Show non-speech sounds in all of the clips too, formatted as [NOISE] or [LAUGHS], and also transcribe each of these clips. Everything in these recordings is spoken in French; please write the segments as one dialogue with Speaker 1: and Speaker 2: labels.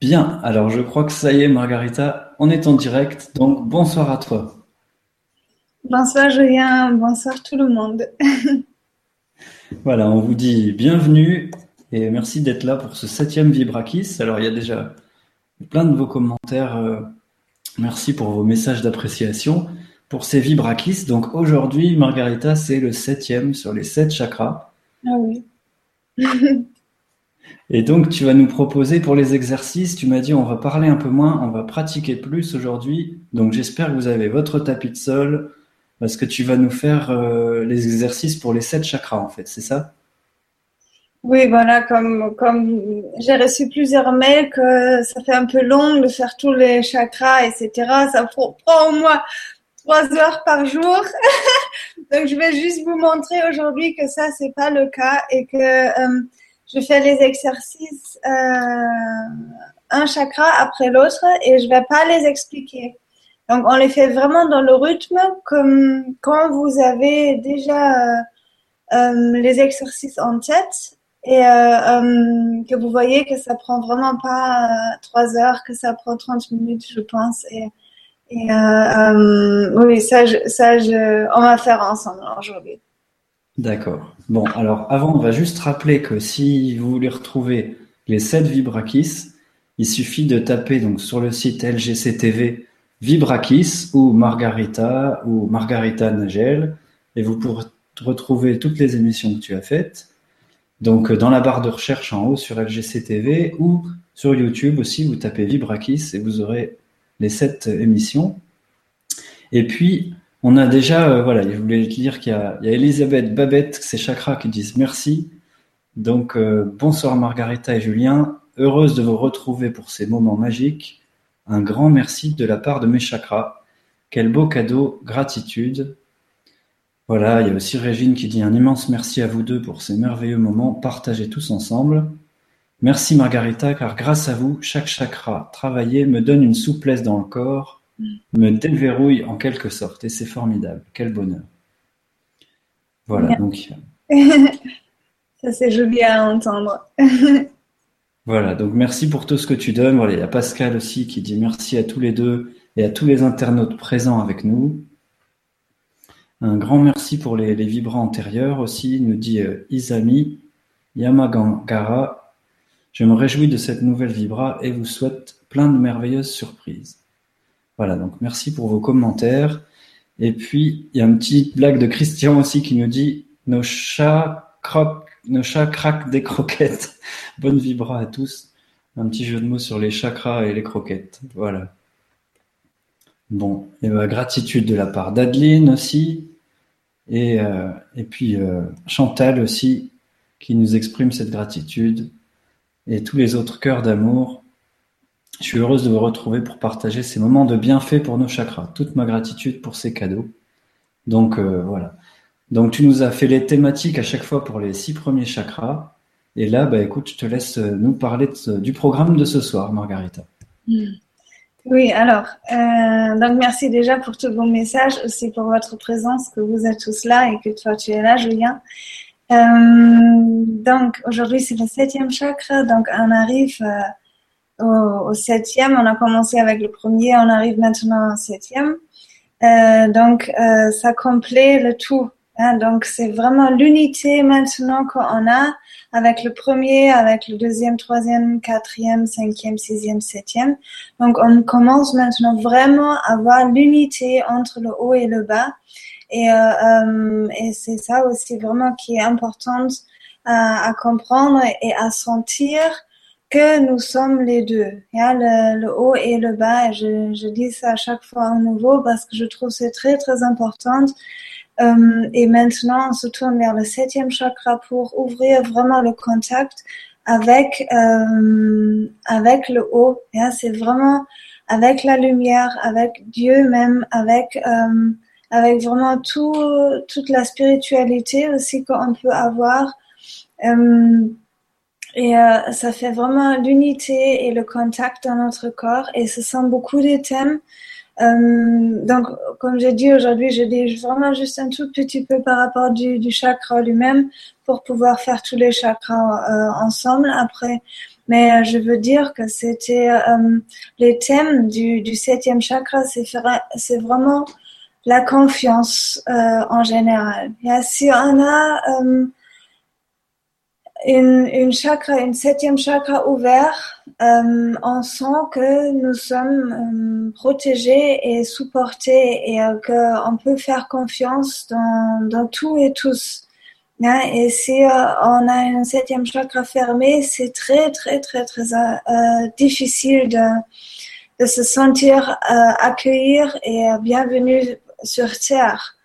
Speaker 1: Bien, alors je crois que ça y est, Margarita, on est en direct, donc bonsoir à toi.
Speaker 2: Bonsoir Julien, bonsoir tout le monde. [LAUGHS]
Speaker 1: voilà, on vous dit bienvenue et merci d'être là pour ce septième Vibrakis. Alors il y a déjà plein de vos commentaires, euh, merci pour vos messages d'appréciation pour ces Vibrakis. Donc aujourd'hui, Margarita, c'est le septième sur les sept chakras.
Speaker 2: Ah oui. [LAUGHS]
Speaker 1: Et donc, tu vas nous proposer pour les exercices, tu m'as dit on va parler un peu moins, on va pratiquer plus aujourd'hui. Donc, j'espère que vous avez votre tapis de sol parce que tu vas nous faire euh, les exercices pour les sept chakras, en fait, c'est ça?
Speaker 2: Oui, voilà, comme, comme j'ai reçu plusieurs mails que ça fait un peu long de faire tous les chakras, etc. Ça prend au moins trois heures par jour. [LAUGHS] donc, je vais juste vous montrer aujourd'hui que ça, c'est pas le cas et que euh, je fais les exercices euh, un chakra après l'autre et je vais pas les expliquer. Donc, on les fait vraiment dans le rythme comme quand vous avez déjà euh, euh les exercices en tête et euh, que vous voyez que ça prend vraiment pas trois heures, que ça prend 30 minutes, je pense. Et, et oui, ça, ça je, on va faire ensemble aujourd'hui.
Speaker 1: D'accord. Bon, alors avant, on va juste rappeler que si vous voulez retrouver les 7 Vibrakis, il suffit de taper donc sur le site LGCTV Vibrakis ou Margarita ou Margarita Nagel et vous pourrez retrouver toutes les émissions que tu as faites. Donc dans la barre de recherche en haut sur LGCTV ou sur YouTube aussi, vous tapez Vibrakis et vous aurez les 7 émissions. Et puis, on a déjà, euh, voilà, je voulais te dire qu'il y, a, Elisabeth, Babette, c'est Chakra qui disent merci. Donc, euh, bonsoir Margarita et Julien. Heureuse de vous retrouver pour ces moments magiques. Un grand merci de la part de mes chakras. Quel beau cadeau, gratitude. Voilà, il y a aussi Régine qui dit un immense merci à vous deux pour ces merveilleux moments partagés tous ensemble. Merci Margarita, car grâce à vous, chaque chakra travaillé me donne une souplesse dans le corps me déverrouille en quelque sorte. Et c'est formidable. Quel bonheur. Voilà, donc. [LAUGHS]
Speaker 2: Ça, c'est joli à entendre. [LAUGHS]
Speaker 1: voilà, donc merci pour tout ce que tu donnes. Voilà, il y a Pascal aussi qui dit merci à tous les deux et à tous les internautes présents avec nous. Un grand merci pour les, vibrants antérieurs aussi, nous dit euh, Isami Yamagangara. Je me réjouis de cette nouvelle vibra et vous souhaite plein de merveilleuses surprises. Voilà, donc merci pour vos commentaires. Et puis, il y a une petite blague de Christian aussi qui nous dit Nos chats croquent, nos chats craquent des croquettes. [LAUGHS] Bonne vibra à tous. Un petit jeu de mots sur les chakras et les croquettes. Voilà. Bon, et ben, gratitude de la part d'Adeline aussi. Et, euh, et puis euh, Chantal aussi, qui nous exprime cette gratitude. Et tous les autres cœurs d'amour je suis heureuse de vous retrouver pour partager ces moments de bienfait pour nos chakras. Toute ma gratitude pour ces cadeaux. Donc euh, voilà. Donc tu nous as fait les thématiques à chaque fois pour les six premiers chakras. Et là, bah, écoute, je te laisse euh, nous parler du programme de ce soir, Margarita.
Speaker 2: Hmm. Oui, alors, euh, donc merci déjà pour tous vos messages, aussi pour votre présence, que vous êtes tous là et que toi tu es là, Julien. donc aujourd'hui c'est le septième chakra, donc on arrive au, septième. On a commencé avec le premier, on arrive maintenant au septième. Euh, donc, euh, ça complète le tout. Hein. Donc, c'est vraiment l'unité maintenant qu'on a avec le premier, avec le deuxième, troisième, quatrième, cinquième, sixième, septième. Donc, on commence maintenant vraiment à avoir l'unité entre le haut et le bas. Et, euh, euh et c'est ça aussi vraiment qui est important à, à comprendre et à sentir que nous sommes les deux, le, le, haut et le bas. Je, je, dis ça à chaque fois à nouveau parce que je trouve c'est très très important. Euh, et maintenant, on se tourne vers le septième chakra pour ouvrir vraiment le contact avec euh, avec le haut. C'est vraiment avec la lumière, avec Dieu même, avec euh, avec vraiment tout, toute la spiritualité aussi qu'on peut avoir. Euh, et euh, ça fait vraiment l'unité et le contact dans notre corps. Et ce sont beaucoup de thèmes Euh, donc, comme j'ai dit aujourd'hui, je dis vraiment juste un tout petit peu par rapport du, du chakra lui-même pour pouvoir faire tous les chakras euh, ensemble après. Mais euh, je veux dire que c'était euh, les thèmes du, du septième chakra, c'est vraiment la confiance en général. Et si on a une, une chakra, une septième chakra ouvert, euh, on sent que nous sommes euh, protégés et supportés et euh, qu'on peut faire confiance dans, dans tout et tous. Hein? Et si euh, on a une septième chakra fermé, c'est très, très, très, très euh, difficile de, de se sentir accueillir et bienvenue sur Terre.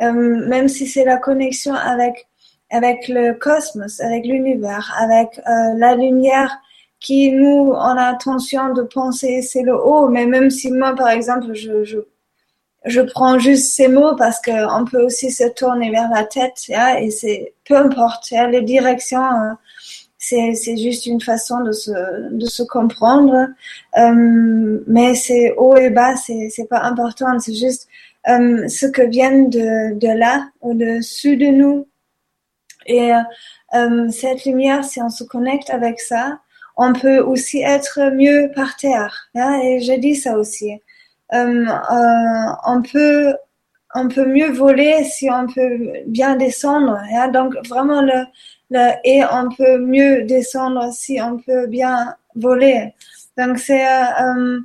Speaker 2: même si c'est la connexion avec avec le cosmos, avec l'univers, avec euh, la lumière qui nous, on a attention de penser c'est le haut, mais même si moi, par exemple, je, je, je prends juste ces mots parce qu'on peut aussi se tourner vers la tête, et c'est peu importe, les directions, euh, c'est, juste une façon de se, de se comprendre, euh, mais c'est haut et bas, c'est pas important, c'est juste euh, ce que vient de, de là, au-dessus de nous, et euh, cette lumière, si on se connecte avec ça, on peut aussi être mieux par terre. Hein, et je dis ça aussi. Euh, euh, on peut on peut mieux voler si on peut bien descendre. Hein, donc vraiment le, le et on peut mieux descendre si on peut bien voler. Donc c'est euh,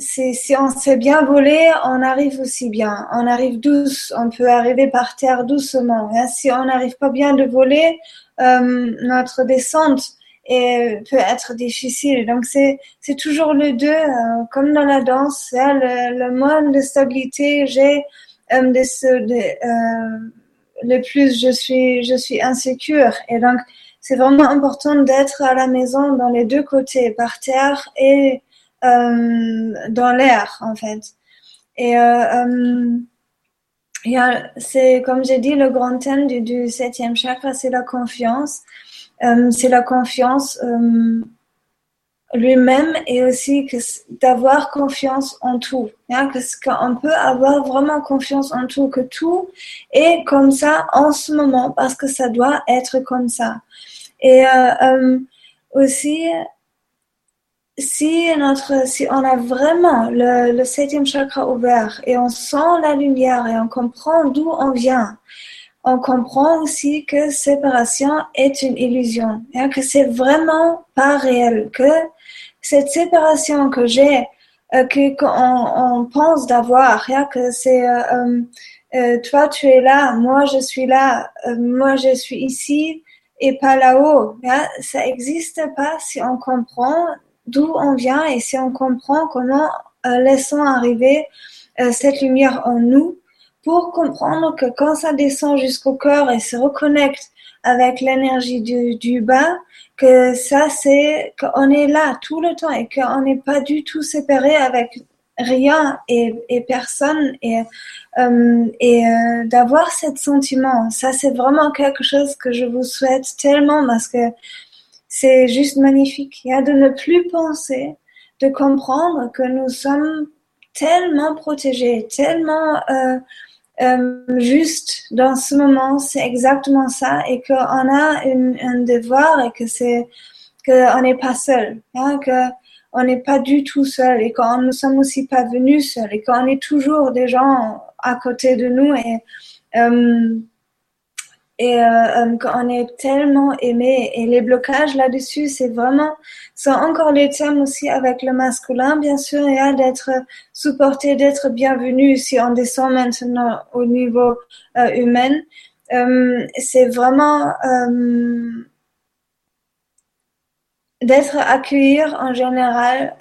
Speaker 2: si on sait bien voler, on arrive aussi bien. On arrive douce, on peut arriver par terre doucement. Si on n'arrive pas bien de voler, euh, notre descente peut être difficile. Donc c'est toujours le deux, euh, comme dans la danse. Hein, le, le moins de stabilité j'ai, euh, de, le plus je suis je suis insécure. Et donc c'est vraiment important d'être à la maison dans les deux côtés, par terre et euh, dans l'air en fait. Et euh, euh, c'est comme j'ai dit, le grand thème du, septième chakra, c'est la confiance. c'est la confiance lui-même et aussi d'avoir confiance en tout. Hein, qu'on peut avoir vraiment confiance en tout, que tout est comme ça en ce moment parce que ça doit être comme ça. Et euh, aussi, si notre, si on a vraiment le, septième chakra ouvert et on sent la lumière et on comprend d'où on vient, on comprend aussi que séparation est une illusion, hein, que c'est vraiment pas réel, que cette séparation que j'ai, euh, que qu'on on pense d'avoir, hein, que c'est euh, euh, toi tu es là, moi je suis là, moi je suis ici et pas là-haut. Hein, ça existe pas si on comprend d'où on vient et si on comprend comment euh, laissons arriver euh, cette lumière en nous pour comprendre que quand ça descend jusqu'au cœur et se reconnecte avec l'énergie du, bas, que ça c'est qu'on est là tout le temps et qu'on n'est pas du tout séparé avec rien et, personne et, euh, et d'avoir cet sentiment, ça c'est vraiment quelque chose que je vous souhaite tellement parce que c'est juste magnifique. Il y a de ne plus penser, de comprendre que nous sommes tellement protégés, tellement euh, euh, juste dans ce moment, c'est exactement ça, et qu'on a une, un devoir et que c'est qu'on n'est pas seul, hein, que on n'est pas du tout seul et qu'on ne sommes aussi pas venus seuls et qu'on est toujours des gens à côté de nous et euh, et euh, euh, qu'on est tellement aimé et les blocages là-dessus c'est vraiment sont encore les thèmes aussi avec le masculin bien sûr et d'être supporté d'être bienvenu si on descend maintenant au niveau euh, humain. Euh, c'est vraiment euh, d'être accueilli en général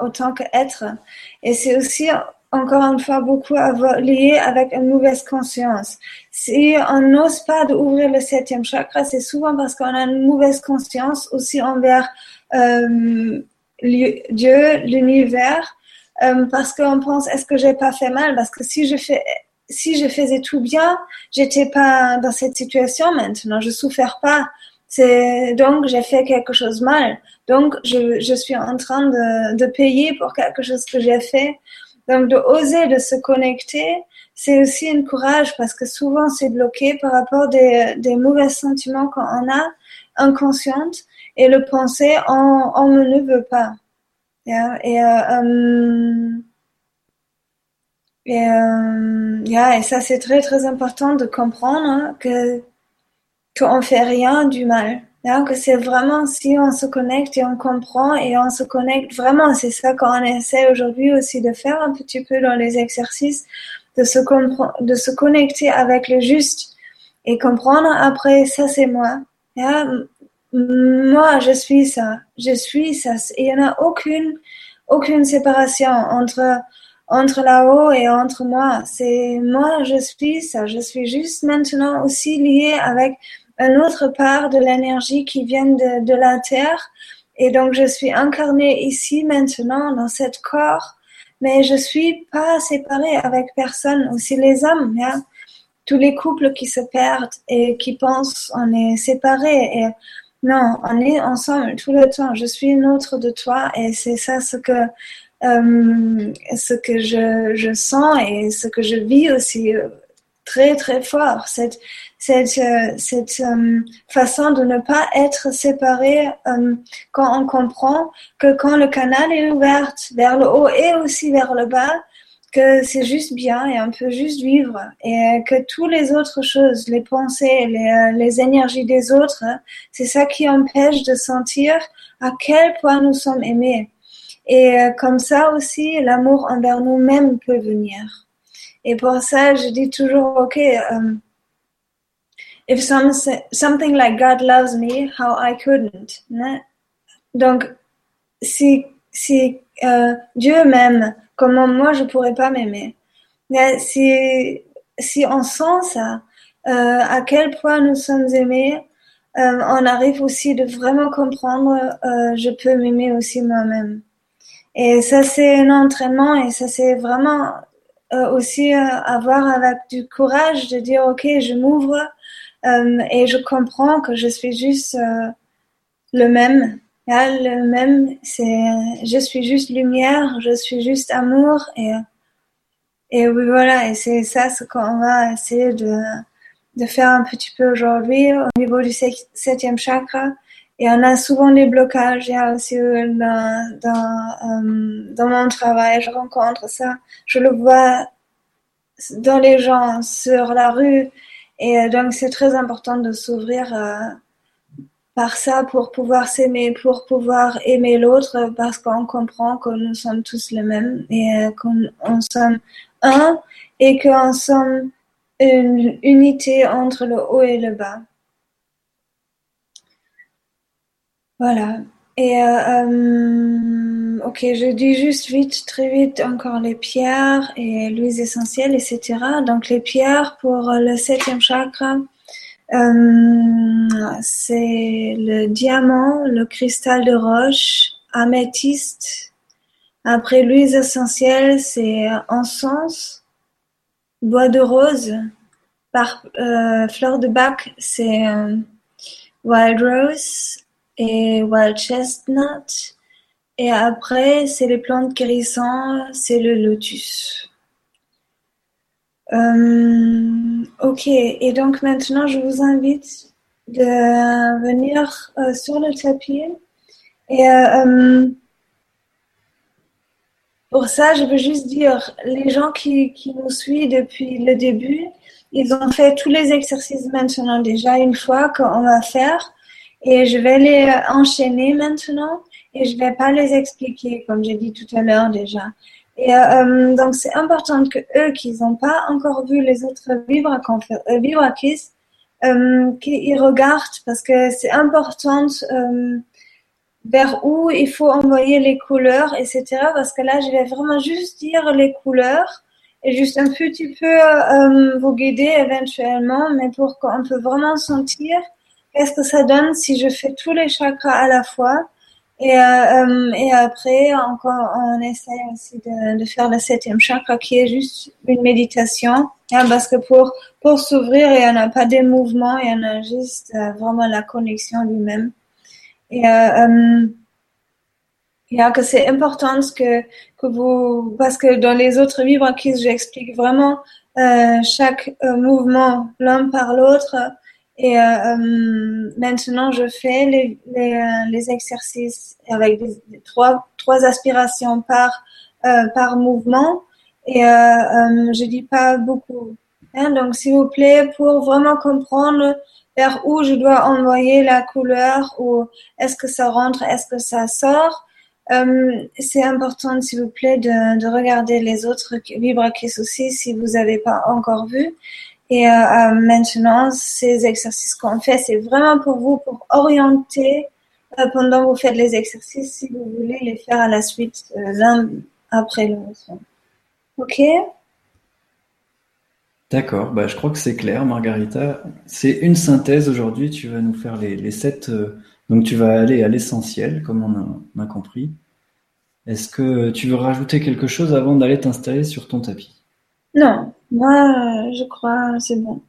Speaker 2: autant qu'être. Et c'est aussi encore une fois beaucoup lié avec une mauvaise conscience. Si on n'ose pas d'ouvrir le septième chakra, c'est souvent parce qu'on a une mauvaise conscience aussi envers euh, Dieu, l'univers, euh, parce qu'on pense est-ce que j'ai pas fait mal? Parce que si je faisais tout bien, j'étais pas dans cette situation maintenant, je souffre pas. Donc j'ai fait quelque chose mal. Donc je, suis en train de payer pour quelque chose que j'ai fait Donc de oser de se connecter, c'est aussi un courage parce que souvent c'est bloqué par rapport des, des mauvais sentiments qu'on a inconscientes et le penser on, on ne le veut pas. Et, euh, um, et, euh, yeah, et ça c'est très très important de comprendre hein, que qu'on fait rien du mal. Que c'est vraiment si on se connecte et on comprend et on se connecte vraiment, c'est ça qu'on essaie aujourd'hui aussi de faire un petit peu dans les exercices, de se, de se connecter avec le juste et comprendre après ça c'est moi. Hein, moi je suis ça, je suis ça. Il n'y en a aucune, aucune séparation entre entre là-haut et entre moi. C'est moi, je suis ça. Je suis juste maintenant aussi liée avec une autre part de l'énergie qui vient de, la terre. Et donc, je suis incarnée ici maintenant dans cet corps, mais je suis pas séparée avec personne. Aussi les hommes, hein? tous les couples qui se perdent et qui pensent on est séparés. Et non, on est ensemble tout le temps. Je suis une autre de toi et c'est ça ce que euh, ce que je, je, sens et ce que je vis aussi euh, très très fort. Cette cette, euh, cette euh, façon de ne pas être séparé euh, quand on comprend que quand le canal est ouvert vers le haut et aussi vers le bas, que c'est juste bien et on peut juste vivre et que toutes les autres choses, les pensées, les, les énergies des autres, c'est ça qui empêche de sentir à quel point nous sommes aimés. Et comme ça aussi, l'amour envers nous-mêmes peut venir. Et pour ça, je dis toujours, ok, if some, something like God loves me, how I couldn't. Donc, si, si euh, Dieu m'aime, comment moi je pourrais pas m'aimer? Si, si on sent ça, euh, à quel point nous sommes aimés, euh, on arrive aussi de vraiment comprendre, je peux m'aimer aussi moi-même. Et ça, c'est un entraînement et ça, c'est vraiment aussi avoir avec du courage de dire, OK, je m'ouvre euh, et je comprends que je suis juste euh, le même. le même, c'est je suis juste lumière, je suis juste amour et et oui voilà et c'est ça ce qu'on va essayer de de faire un petit peu aujourd'hui au niveau du septième chakra. Et on a souvent des blocages. Il y a aussi euh, dans, dans, dans mon travail, je rencontre ça. Je le vois dans les gens, sur la rue. Et euh, donc, c'est très important de s'ouvrir euh, par ça pour pouvoir s'aimer, pour pouvoir aimer l'autre, parce qu'on comprend que nous sommes tous les mêmes et euh, qu'on sommes un et qu'on sommes une unité entre le haut et le bas. Voilà. Et euh, euh, ok, je dis juste vite, très vite encore les pierres et l'huile essentielle, etc. Donc les pierres pour le septième chakra, euh, c'est le diamant, le cristal de roche, améthyste. Après l'huile essentielle, c'est encens, bois de rose. Fleur de bac, c'est wild rose et wild chestnut. Et après, c'est les plantes guérissantes, c'est le lotus. Euh, ok, et donc maintenant, je vous invite de venir euh, sur le tapis. Et euh, pour ça, je veux juste dire, les gens qui, qui nous suivent depuis le début, ils ont fait tous les exercices maintenant déjà une fois qu'on va faire. Et je vais les enchaîner maintenant et je vais pas les expliquer comme j'ai dit tout à l'heure déjà. Et euh, donc c'est important que eux qui n'ont pas encore vu les autres vivres euh, euh, qu'ils regardent parce que c'est important euh, vers où il faut envoyer les couleurs, etc. Parce que là, je vais vraiment juste dire les couleurs et juste un petit peu euh, vous guider éventuellement, mais pour qu'on peut vraiment sentir qu'est-ce que ça donne si je fais tous les chakras à la fois. Et, euh, euh, et après, encore, on essaie aussi de, de, faire le septième chakra qui est juste une méditation. Hein, parce que pour, pour s'ouvrir, il n'y en a pas des mouvements, il y en a juste euh, vraiment la connexion lui-même. Et, euh, a que c'est important que, que vous, parce que dans les autres livres j'explique vraiment euh, chaque euh, mouvement l'un par l'autre. Et euh, euh, maintenant, je fais les, les, les exercices avec trois, trois aspirations par, par mouvement. Et je dis pas beaucoup. Hein, donc, s'il vous plaît, pour vraiment comprendre vers où je dois envoyer la couleur ou est-ce que ça rentre, est-ce que ça sort, euh, c'est important, s'il vous plaît, de, de, regarder les autres vibrakis aussi si vous n'avez pas encore vu. Et euh, euh, maintenant, ces exercices qu'on fait, c'est vraiment pour vous, pour orienter euh, pendant que vous faites les exercices, si vous voulez les faire à la suite, euh, l'un après l'autre. Ok?
Speaker 1: D'accord, bah, je crois que c'est clair, Margarita. C'est une synthèse aujourd'hui, tu vas nous faire les, les sept... Donc tu vas aller à l'essentiel, comme on a, compris. Est-ce que tu veux rajouter quelque chose avant d'aller t'installer sur ton tapis?
Speaker 2: Non, moi je crois c'est bon.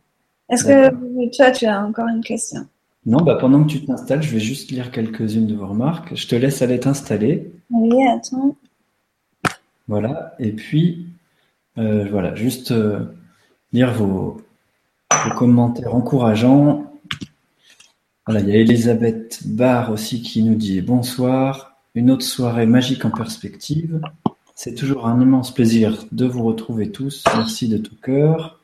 Speaker 2: Est-ce que toi tu as encore une question?
Speaker 1: Non, bah pendant que tu t'installes, je vais juste lire quelques-unes de vos remarques. Je te laisse aller t'installer.
Speaker 2: Oui, attends.
Speaker 1: Voilà, et puis euh, voilà, juste euh, lire vos, vos commentaires encourageants voilà, il y a Elisabeth Barr aussi qui nous dit bonsoir. Une autre soirée magique en perspective. C'est toujours un immense plaisir de vous retrouver tous. Merci de tout cœur.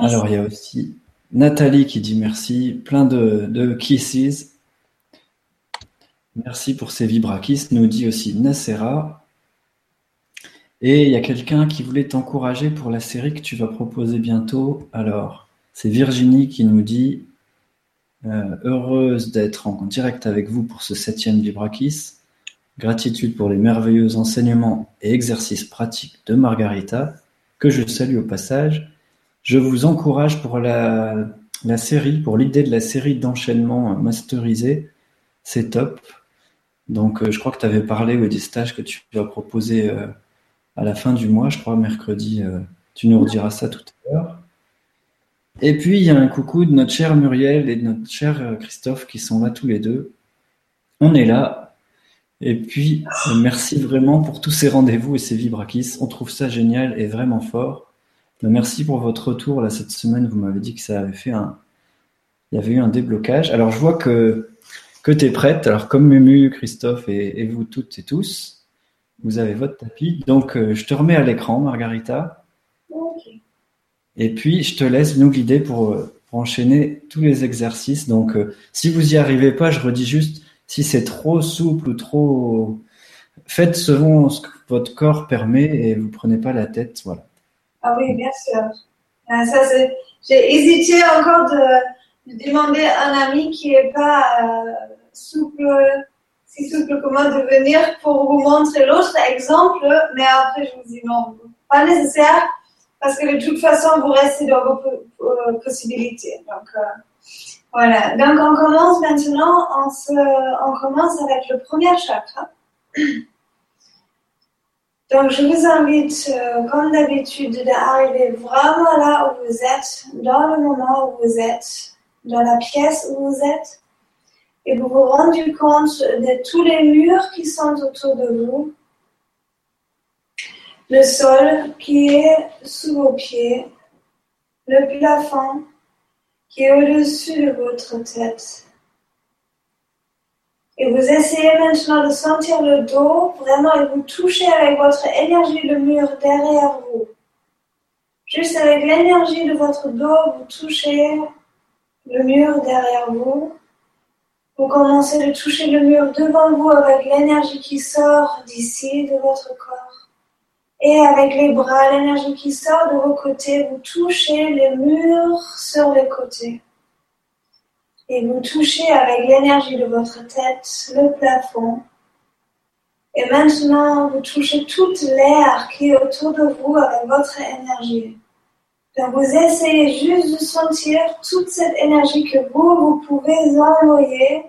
Speaker 1: Alors, il y a aussi Nathalie qui dit merci. Plein de, de kisses. Merci pour ces vibrakis, nous dit aussi Nacera. Et il y a quelqu'un qui voulait t'encourager pour la série que tu vas proposer bientôt. Alors, c'est Virginie qui nous dit euh, heureuse d'être en direct avec vous pour ce septième Vibrakis. Gratitude pour les merveilleux enseignements et exercices pratiques de Margarita, que je salue au passage. Je vous encourage pour la, série, pour l'idée de la série d'enchaînement masterisé. C'est top. Donc, euh, je crois que tu avais parlé des stages que tu vas proposer euh, à la fin du mois, je crois, mercredi. tu nous rediras ça tout à l'heure. Et puis, il y a un coucou de notre cher Muriel et de notre cher euh, Christophe qui sont là tous les deux. On est là. Et puis, euh, merci vraiment pour tous ces rendez-vous et ces vibrakis. On trouve ça génial et vraiment fort. Euh, merci pour votre retour là cette semaine. Vous m'avez dit que ça avait fait un, il y avait eu un déblocage. Alors, je vois que que tu es prête. Alors, comme Mumu, Christophe et, vous toutes et tous, vous avez votre tapis. Donc, je te remets à l'écran, Margarita. Et puis, je te laisse nous guider pour, euh, pour enchaîner tous les exercices. Donc, euh, si vous y arrivez pas, je redis juste, si c'est trop souple ou trop, faites selon ce que votre corps permet et vous prenez pas la tête, voilà.
Speaker 2: Ah oui, bien sûr. Ah, j'ai hésité encore de, demander à un ami qui est pas euh, souple, si souple que moi de venir pour vous montrer l'autre exemple, mais après je vous dis non, pas nécessaire parce que de toute façon, vous restez dans vos possibilités. Donc, euh, voilà. Donc, on commence maintenant, on, commence avec le premier chakra. [CLEARS THROAT] Donc, je vous invite, euh, comme d'habitude, d'arriver vraiment là où vous êtes, dans le moment où vous êtes, dans la pièce où vous êtes, et vous vous rendez compte de tous les murs qui sont autour de vous, le sol qui est sous vos pieds, le plafond qui est au-dessus de votre tête. Et vous essayez maintenant de sentir le dos vraiment et vous touchez avec votre énergie le mur derrière vous. Juste avec l'énergie de votre dos, vous touchez le mur derrière vous. Vous commencez de toucher le mur devant vous avec l'énergie qui sort d'ici, de votre corps. Et avec les bras, l'énergie qui sort de vos côtés, vous touchez les murs sur les côtés. Et vous touchez avec l'énergie de votre tête le plafond. Et maintenant, vous touchez toute l'air qui est autour de vous avec votre énergie. Donc, vous essayez juste de sentir toute cette énergie que vous, vous pouvez envoyer.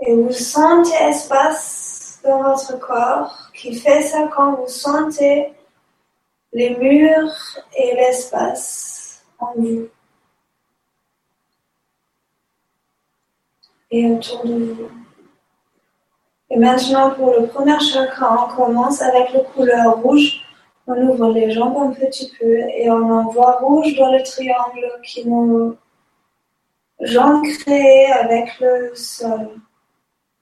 Speaker 2: Et vous sentez espace dans votre corps qui fait ça quand vous sentez les murs et l'espace en vous. et autour de vous. Et maintenant, pour le premier chakra, on commence avec la couleur rouge. On ouvre les jambes un petit peu et on envoie rouge dans le triangle qui nous créées avec le sol.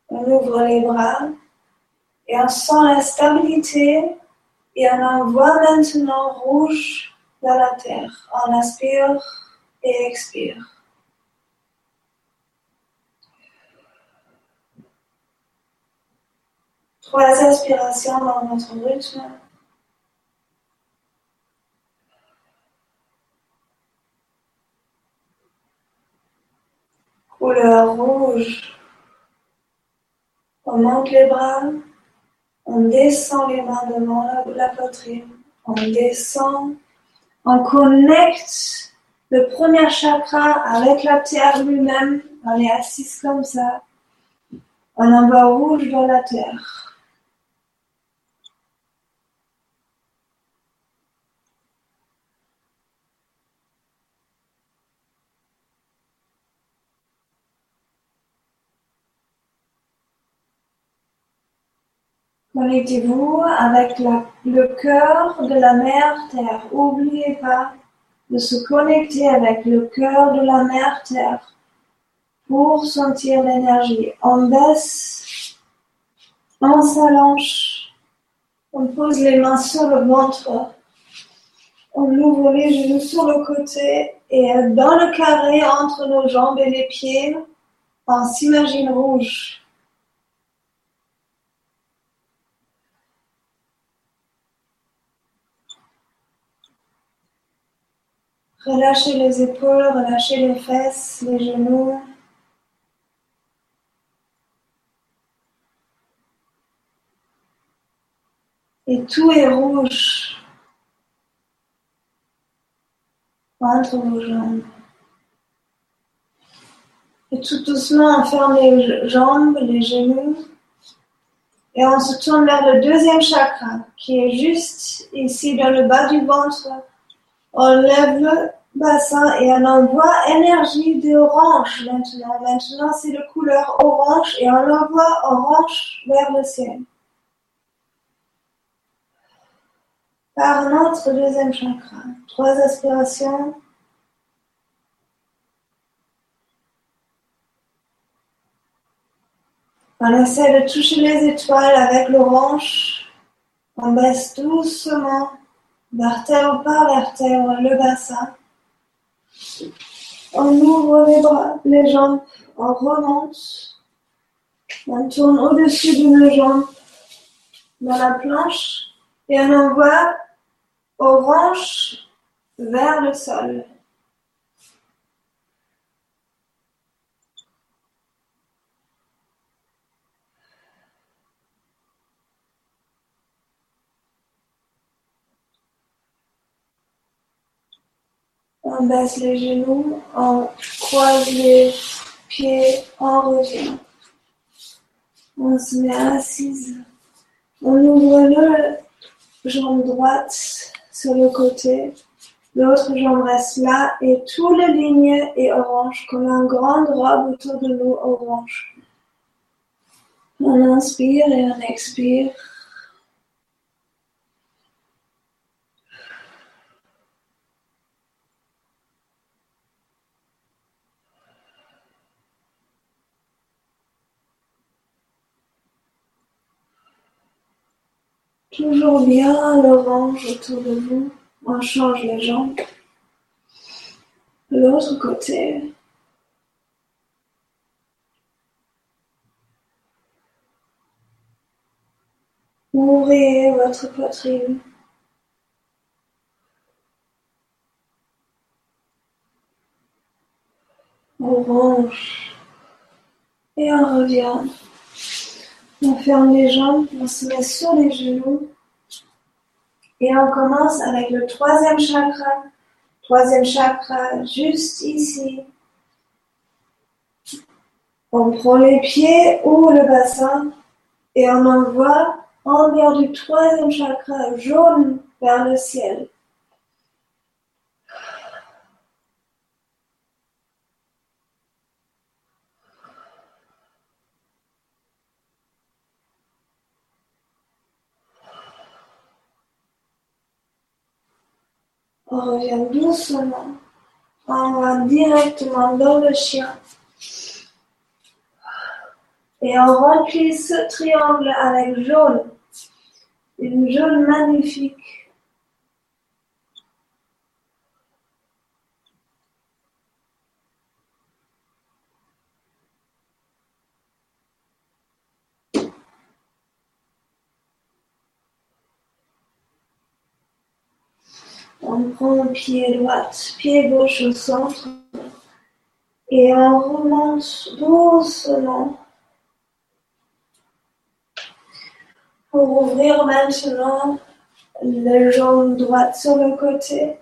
Speaker 2: On ouvre les bras et on sent la stabilité et on envoie maintenant rouge dans la terre. On inspire et expire. Trois inspirations dans notre rythme. Couleur rouge. On monte les bras, on descend les mains devant la, poitrine, on descend, on connecte le premier chakra avec la terre lui-même, on est assis comme ça, on envoie rouge dans la terre. Connectez-vous avec le cœur de la mère Terre. N'oubliez pas de se connecter avec le cœur de la mère Terre pour sentir l'énergie. On baisse, on s'allonge, on pose les mains sur le ventre, on ouvre les genoux sur le côté et dans le carré entre nos jambes et les pieds, on s'imagine rouge. Relâchez les épaules, relâchez les fesses, les genoux. Et tout est rouge entre vos jambes. Et tout doucement, on ferme les jambes, les genoux. Et on se tourne vers le deuxième chakra, qui est juste ici dans le bas du ventre. On lève bassin et on envoie énergie d'orange maintenant. Maintenant, c'est de couleur orange et on envoie orange vers le ciel. Par notre deuxième chakra. Trois aspirations. On essaie de toucher les étoiles avec l'orange. On baisse doucement, vertèbre par vertèbre, le bassin. On ouvre les bras, les jambes, on remonte. On tourne au-dessus de nos jambes dans la planche et on envoie orange vers le sol. On baisse les genoux, on croise les pieds, on revient. On se met assise. On ouvre le jambe droite sur le côté. L'autre jambe reste là et tout les lignes est orange, comme un grand robe autour de nous orange. On inspire et on expire. Toujours bien l'orange autour de vous. On change les jambes. L'autre côté. Ouvrez votre poitrine. Orange. Et on revient on ferme les jambes, on se met sur les genoux. Et on commence avec le troisième chakra. Troisième chakra juste ici. On prend les pieds ou le bassin et on envoie en vers du troisième chakra jaune vers le ciel. Revient doucement. On va directement dans le chien. Et on remplit ce triangle avec jaune. Une jaune magnifique. On prend pied droit, pied gauche au centre et on remonte doucement pour ouvrir maintenant les jambes droites sur le côté.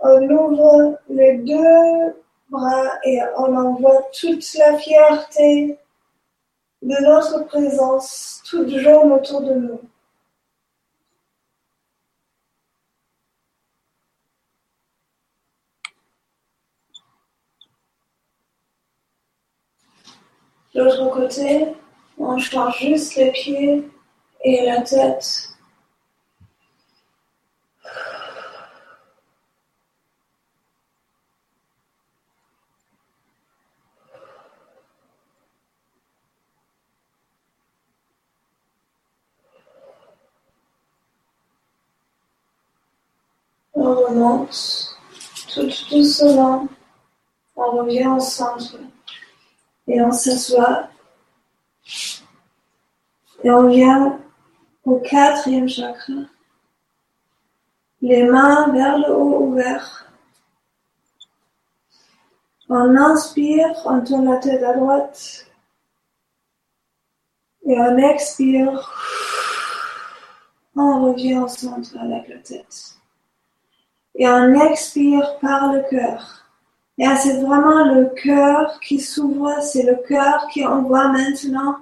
Speaker 2: On ouvre les deux bras et on envoie toute la fierté de notre présence toute jaune autour de nous. L'autre côté, on change juste les pieds et la tête. On remonte tout doucement. On revient au centre et on s'assoit. Et on vient au quatrième chakra. Les mains vers le haut ouverts. On inspire, on tourne la tête à droite. Et on expire. On revient au centre avec la tête. Et on expire par le cœur. Et c'est vraiment le cœur qui s'ouvre, c'est le cœur qui envoie maintenant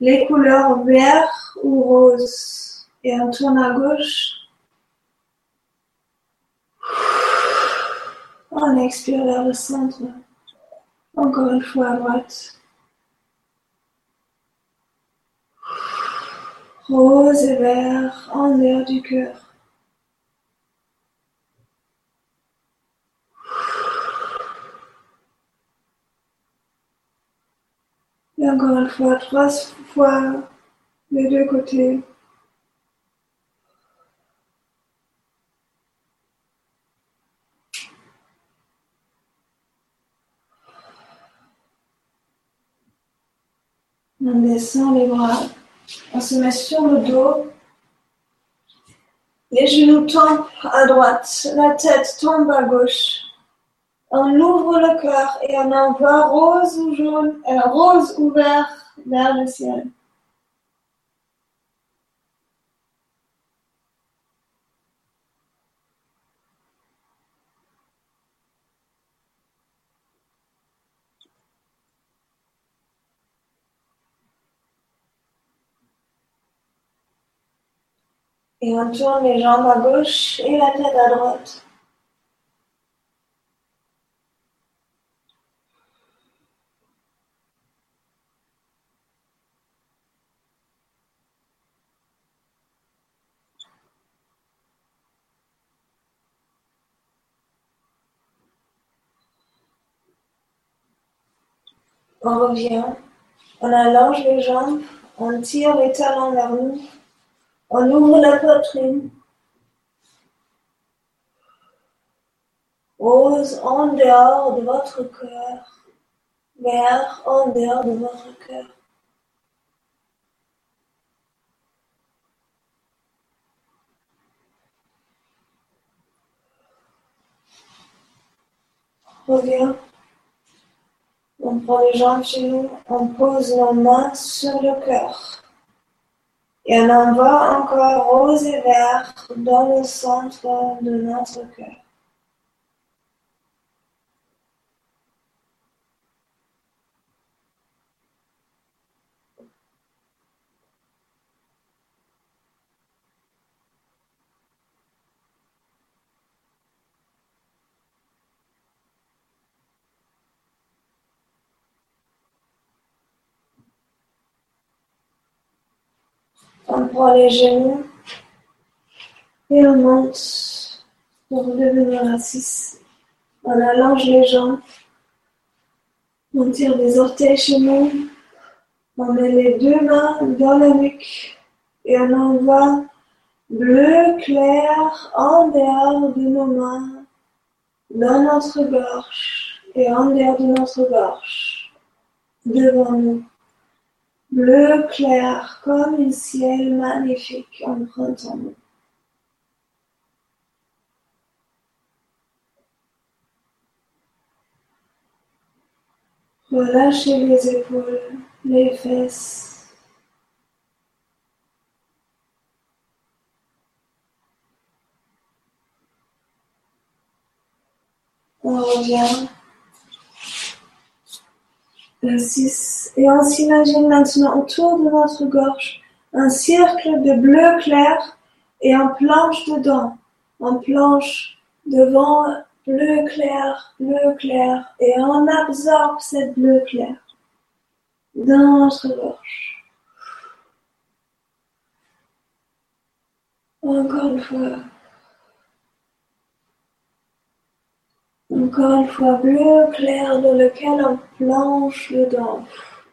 Speaker 2: les couleurs vert ou rose. Et on tourne à gauche. On expire vers le centre. Encore une fois à droite. Rose et vert en l'air du cœur. Encore une fois, trois fois les deux côtés. On descend les bras, on se met sur le dos, les genoux tombent à droite, la tête tombe à gauche. On ouvre le cœur et on envoie rose ou jaune, euh, rose ou vert vers le ciel. Et on tourne les jambes à gauche et la tête à droite. On revient, on allonge les jambes, on tire les talons vers nous, on ouvre la poitrine. Rose en dehors de votre cœur, vert en dehors de votre cœur. Reviens. On prend les jambes chez nous, on pose nos mains sur le cœur. Et on envoie encore rose et vert dans le centre de notre cœur. Les genoux et on monte pour devenir assis. On allonge les jambes. On tire des orteils chez nous. On met les deux mains dans la nuque et on envoie bleu clair en dehors de nos mains, dans notre gorge et en dehors de notre gorge, devant nous. Bleu clair comme un ciel magnifique en printemps. Relâchez les épaules, les fesses. On revient. Le 6. Et on s'imagine maintenant autour de notre gorge un cercle de bleu clair et un planche dedans. Un planche devant bleu clair, bleu clair, et on absorbe cette bleu clair dans notre gorge. Encore une fois. Encore une fois, bleu clair dans lequel on planche dedans.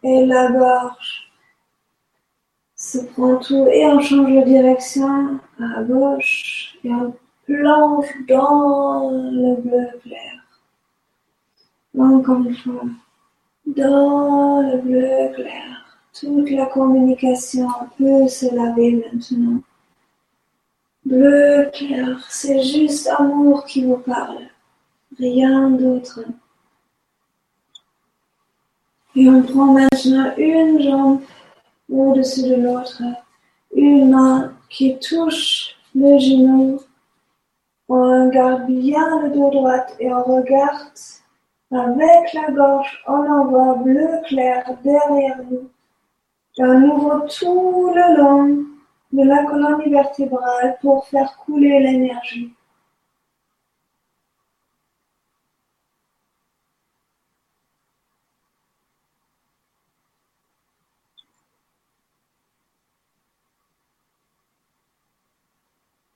Speaker 2: Et la gorge se prend tout et on change de direction à gauche et on plonge dans le bleu clair. Encore une fois, dans le bleu clair. Toute la communication peut se laver maintenant. Bleu clair, c'est juste amour qui vous parle, rien d'autre. Et on prend maintenant une jambe au-dessus de l'autre, une main qui touche le genou on regarde bien le dos droit et on regarde avec la gorge, on envoie bleu clair derrière nous. Et on ouvre tout le long de la colonne vertébrale pour faire couler l'énergie.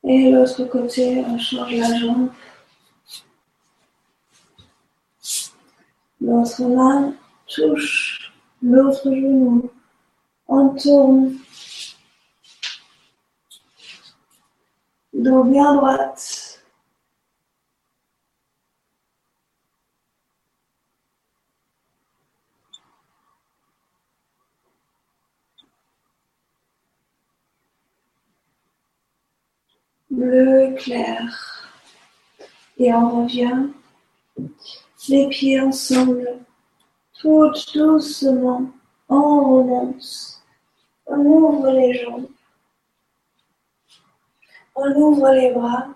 Speaker 2: Et l'autre côté, on change la jambe. L'autre main touche l'autre genou. On tourne. Dos bien droite. Bleu clair. Et on revient, les pieds ensemble, tout doucement, on remonte, on ouvre les jambes, on ouvre les bras.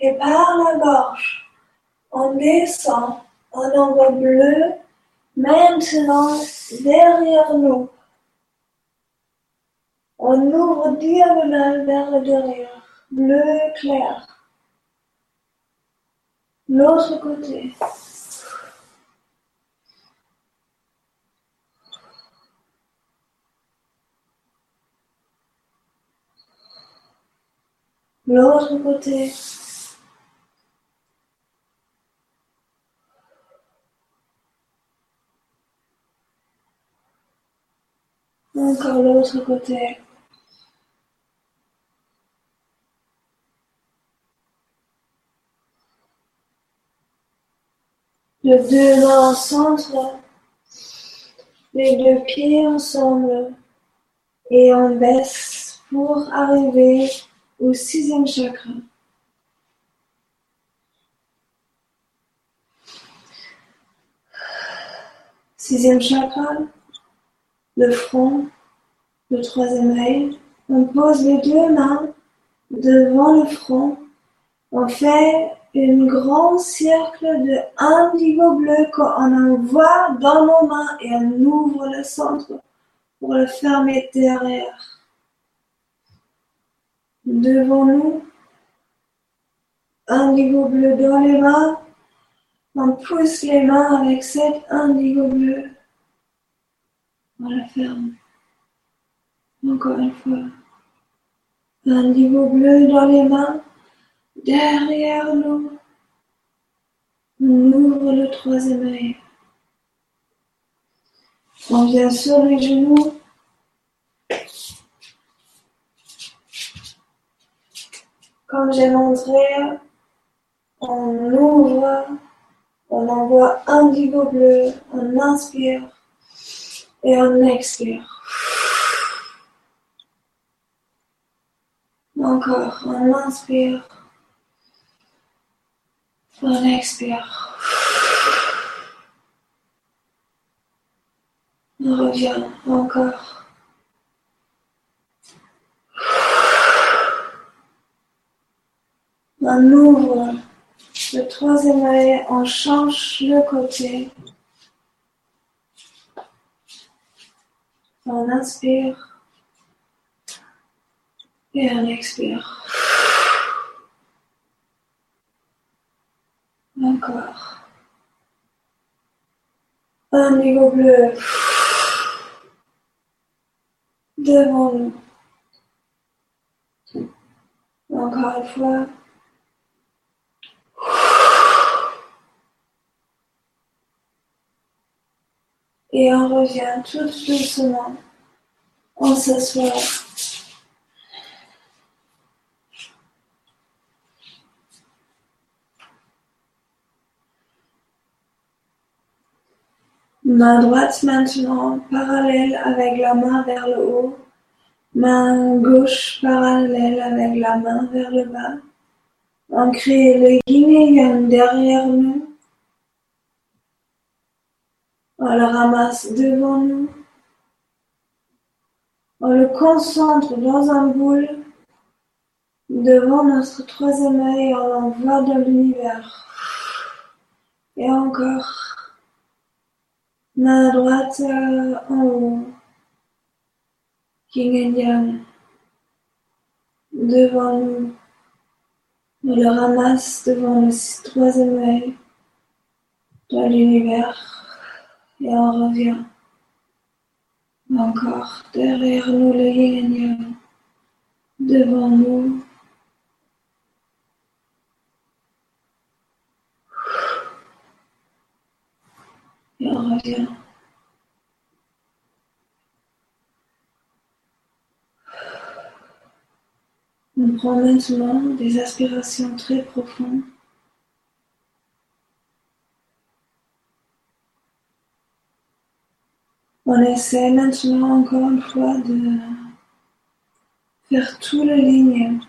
Speaker 2: Et par la gorge, on descend, on envoie bleu. Maintenant derrière nous. On ouvre diagonal vers le derrière bleu clair. L'autre côté. L'autre côté. Encore l'autre côté. Mains au centre, les deux pieds ensemble et on baisse pour arriver au sixième chakra. Sixième chakra, le front, le troisième œil. On pose les deux mains devant le front. On fait un grand cercle de indigo bleu qu'on envoie dans nos mains et on ouvre le centre pour le fermer derrière. Devant nous, indigo bleu dans les mains, on pousse les mains avec cet indigo bleu. On la ferme. Encore une fois. Indigo bleu dans les mains. Derrière nous. On ouvre le troisième œil. On vient sur les genoux. Comme j'ai montré, on ouvre, on envoie un digo bleu, on inspire et on expire. Encore, on inspire, on expire. On revient encore. On ouvre le troisième œil, on change le côté. On inspire et on expire. Encore. Un niveau bleu devant nous. Encore une fois. Et on revient tout doucement. On s'assoit. Main droite maintenant parallèle avec la main vers le haut. Main gauche parallèle avec la main vers le bas. On crée le yin derrière nous. On le ramasse devant nous. On le concentre dans un boule devant notre troisième œil on l'envoie dans l'univers. Et encore. Main droite euh, en haut. Yin Yang. Devant nous. On le ramasse devant le troisième œil dans l'univers et on revient. Encore derrière nous le yin yang, devant nous. On revient. On prend maintenant des aspirations très profondes. On essaie maintenant encore une fois de faire tout le ligne.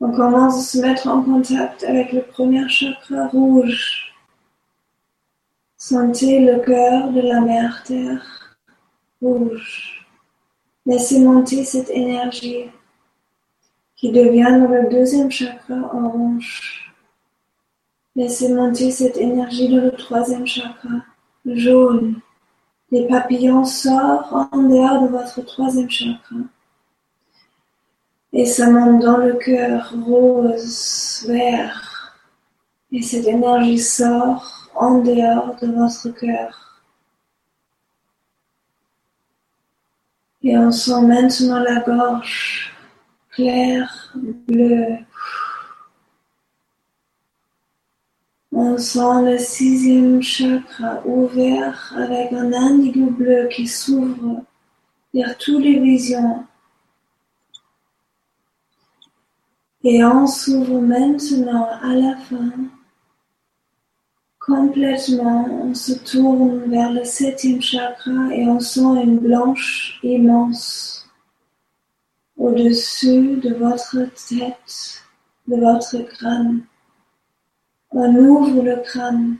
Speaker 2: On commence à se mettre en contact avec le premier chakra rouge. Sentez le cœur de la mère Terre rouge. Laissez monter cette énergie qui devient le deuxième chakra orange. Laissez monter cette énergie dans le troisième chakra jaune. Les papillons sortent en dehors de votre troisième chakra. Et ça monte dans le cœur rose, vert. Et cette énergie sort en dehors de votre cœur. Et on sent maintenant la gorge claire, bleue. On sent le sixième chakra ouvert avec un indigo bleu qui s'ouvre vers toutes les visions. Et on s'ouvre maintenant à la fin. Complètement, on se tourne vers le septième chakra et on sent une blanche immense au-dessus de votre tête, de votre crâne. On ouvre le crâne.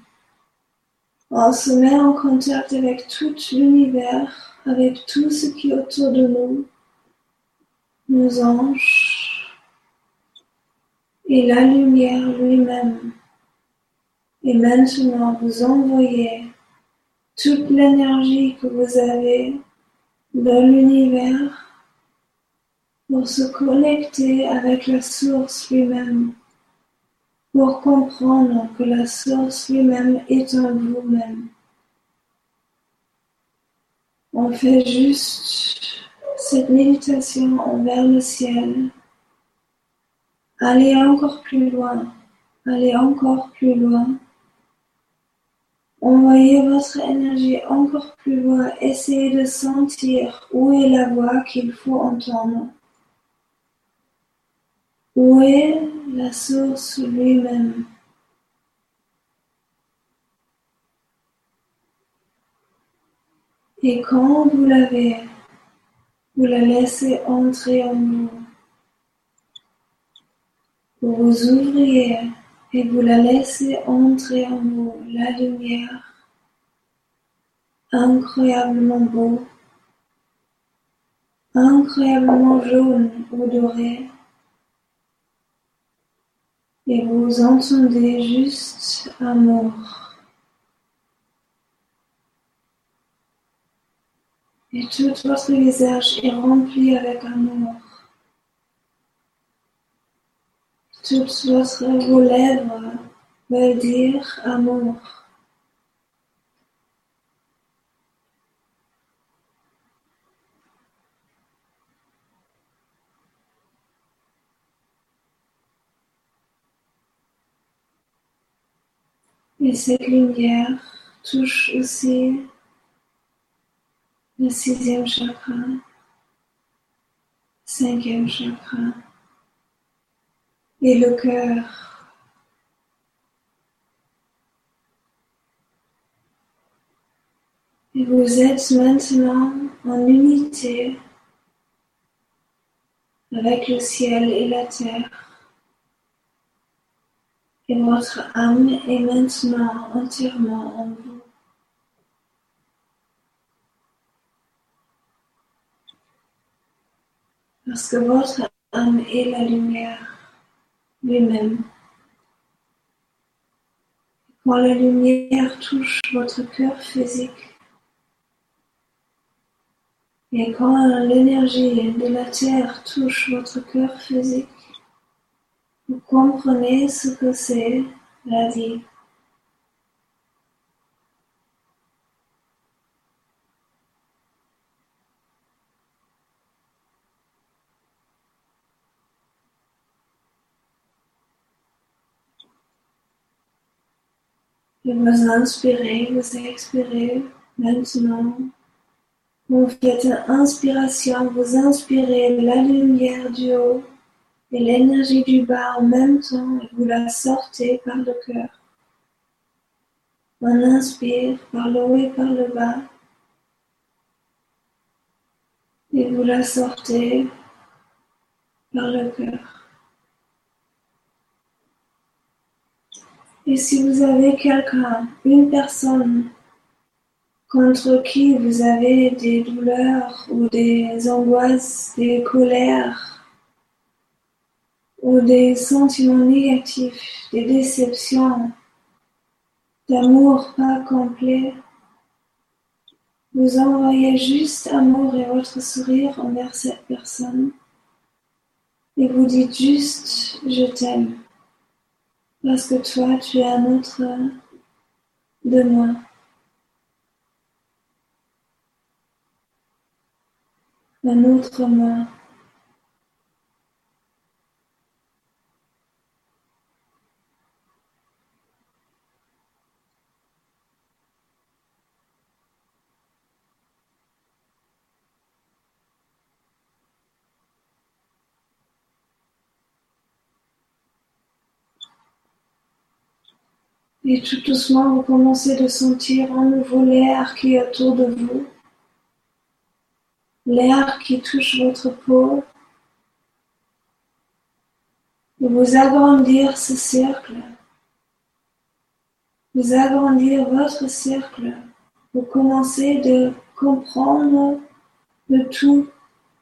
Speaker 2: On se met en contact avec tout l'univers, avec tout ce qui est autour de nous, nos anges et la lumière lui-même. Et maintenant, vous envoyez toute l'énergie que vous avez dans l'univers pour se connecter avec la source lui-même pour comprendre que la source lui-même est en vous-même. On fait juste cette méditation envers le ciel Allez encore plus loin, allez encore plus loin. Envoyez votre énergie encore plus loin. Essayez de sentir où est la voix qu'il faut entendre. Où est la source lui-même? Et quand vous l'avez, vous la laissez entrer en vous. Vous vous ouvriez et vous la laissez entrer en vous, la lumière, incroyablement beau, incroyablement jaune ou doré. Et vous entendez juste amour. Et tout votre visage est rempli avec amour. Toutes vos lèvres veulent dire amour. Et cette lumière touche aussi le sixième chakra, cinquième chakra et le cœur. Et vous êtes maintenant en unité avec le ciel et la terre. Et votre âme est maintenant entièrement en vous. Parce que votre âme est la lumière lui-même. Quand la lumière touche votre cœur physique, et quand l'énergie de la terre touche votre cœur physique, vous comprenez ce que c'est la vie. Vous inspirez, vous expirez maintenant. Vous faites une inspiration, vous inspirez la lumière du haut et l'énergie du bas en même temps et vous la sortez par le cœur. On inspire par le haut et par le bas et vous la sortez par le cœur. Et si vous avez quelqu'un, une personne contre qui vous avez des douleurs ou des angoisses, des colères ou des sentiments négatifs, des déceptions, d'amour pas complet, vous envoyez juste amour et votre sourire envers cette personne et vous dites juste je t'aime. Parce que toi, tu es un autre de moi. Un autre moi. Et tout doucement, vous commencez de sentir en nouveau l'air qui est autour de vous, l'air qui touche votre peau. Vous agrandir ce cercle, vous agrandir votre cercle. Vous commencez de comprendre de tout,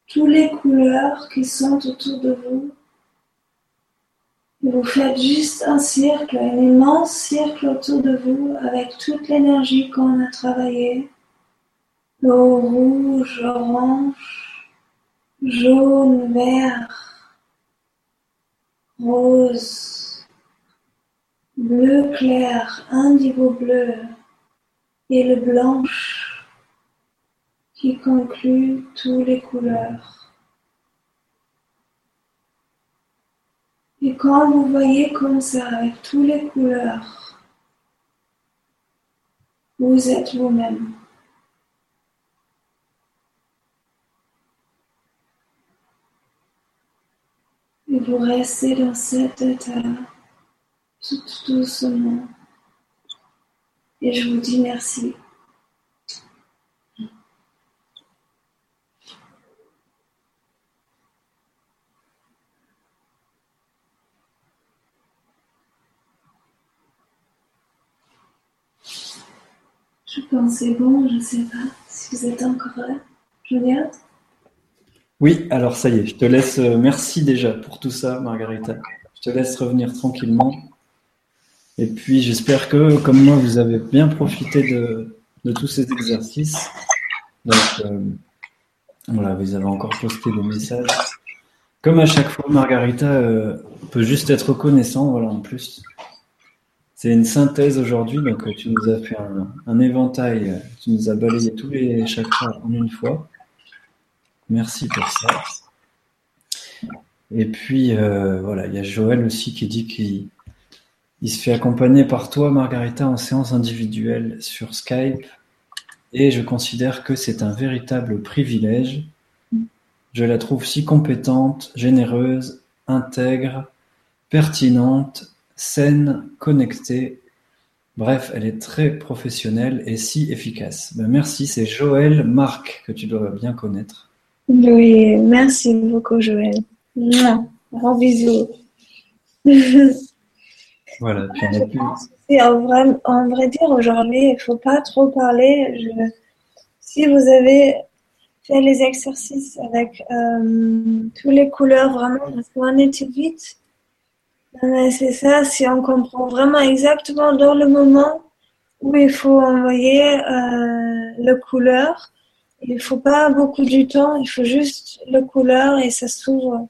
Speaker 2: toutes les couleurs qui sont autour de vous. Vous faites juste un cercle, un immense cercle autour de vous avec toute l'énergie qu'on a travaillé. Le rouge, orange, jaune, vert, rose, bleu clair, indigo bleu et le blanche qui conclut toutes les couleurs. Et quand vous voyez comme ça, avec toutes les couleurs, vous êtes vous-même. Et vous restez dans cet état tout doucement. Et je vous dis merci. Je pense c'est bon, je ne sais pas si vous êtes encore là. Julien
Speaker 1: Oui, alors ça y est, je te laisse. Euh, merci déjà pour tout ça, Margarita. Je te laisse revenir tranquillement. Et puis j'espère que, comme moi, vous avez bien profité de, tous ces exercices. Donc euh, voilà, vous avez encore posté des messages. Comme à chaque fois, Margarita euh, peut juste être reconnaissant, voilà, en plus. C'est une synthèse aujourd'hui, donc tu nous as fait un, éventail, tu nous as balayé tous les chakras en une fois. Merci pour ça. Et puis, euh, voilà, il y a Joël aussi qui dit qu'il il se fait accompagner par toi, Margarita, en séance individuelle sur Skype. Et je considère que c'est un véritable privilège. Je la trouve si compétente, généreuse, intègre, pertinente saine, connectée. Bref, elle est très professionnelle et si efficace. Ben, merci, c'est Joël Marc que tu dois bien connaître.
Speaker 2: Oui, merci beaucoup Joël. Gros bisous. [LAUGHS]
Speaker 1: voilà, puis on a pu...
Speaker 2: En vrai, en vrai dire, aujourd'hui, il ne faut pas trop parler. Si vous avez fait les exercices avec euh, toutes les couleurs, vraiment, parce qu'on était vite, c'est ça, si on comprend vraiment exactement dans le moment où il faut envoyer euh, le couleur, il faut pas beaucoup du temps, il faut juste le couleur et ça s'ouvre.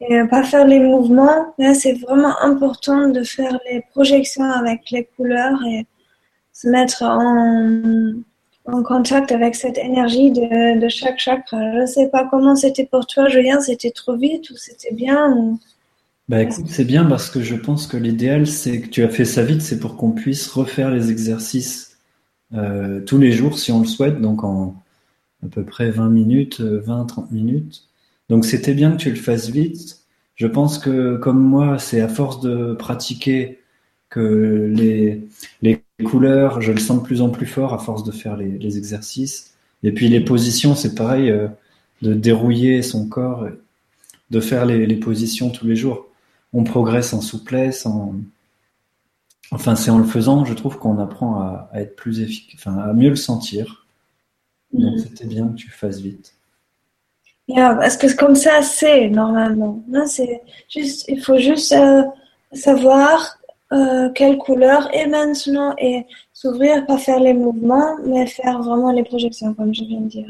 Speaker 2: Et pas faire les mouvements, là c'est vraiment important de faire les projections avec les couleurs et se mettre en, contact avec cette énergie de, chaque chakra. Je sais pas comment c'était pour toi, Julien, c'était trop vite ou c'était bien.
Speaker 1: Bah écoute, c'est bien parce que je pense que l'idéal, c'est que tu as fait ça vite, c'est pour qu'on puisse refaire les exercices euh, tous les jours si on le souhaite, donc en à peu près 20 minutes, 20-30 euh, minutes. Donc c'était bien que tu le fasses vite. Je pense que comme moi, c'est à force de pratiquer que les, les couleurs, je le sens de plus en plus fort à force de faire les, les exercices. Et puis les positions, c'est pareil, euh, de dérouiller son corps, de faire les, les positions tous les jours on progresse en souplesse, en... enfin c'est en le faisant, je trouve qu'on apprend à, être plus efficace, enfin à mieux le sentir. Donc mm. c'était bien que tu fasses vite.
Speaker 2: parce que comme ça c'est normalement. c'est juste, il faut juste euh, savoir euh, quelle couleur est maintenant et s'ouvrir, pas faire les mouvements, mais faire vraiment les projections, comme je viens de dire.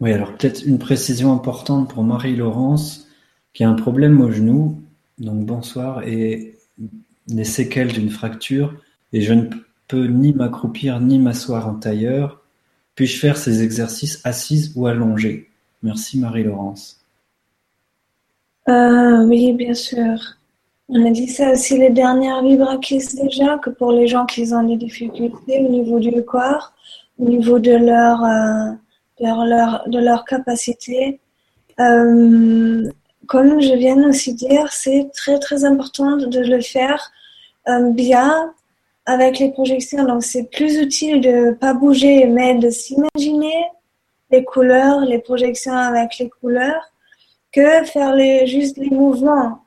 Speaker 1: Oui, alors peut-être une précision importante pour Marie-Laurence qui a un problème au genou, donc bonsoir, et des séquelles d'une fracture, et je ne peux ni m'accroupir ni m'asseoir en tailleur. Puis-je faire ces exercices assises ou allongées? Merci Marie-Laurence.
Speaker 2: Euh, oui, bien sûr. On a dit ça aussi les dernières vibrakis déjà, que pour les gens qui ont des difficultés au niveau du corps, au niveau de leur, euh, de leur, de leur capacité, euh, comme je viens aussi dire, c'est très très important de le faire euh, bien avec les projections. Donc c'est plus utile de pas bouger, mais de s'imaginer les couleurs, les projections avec les couleurs, que faire les, juste les mouvements,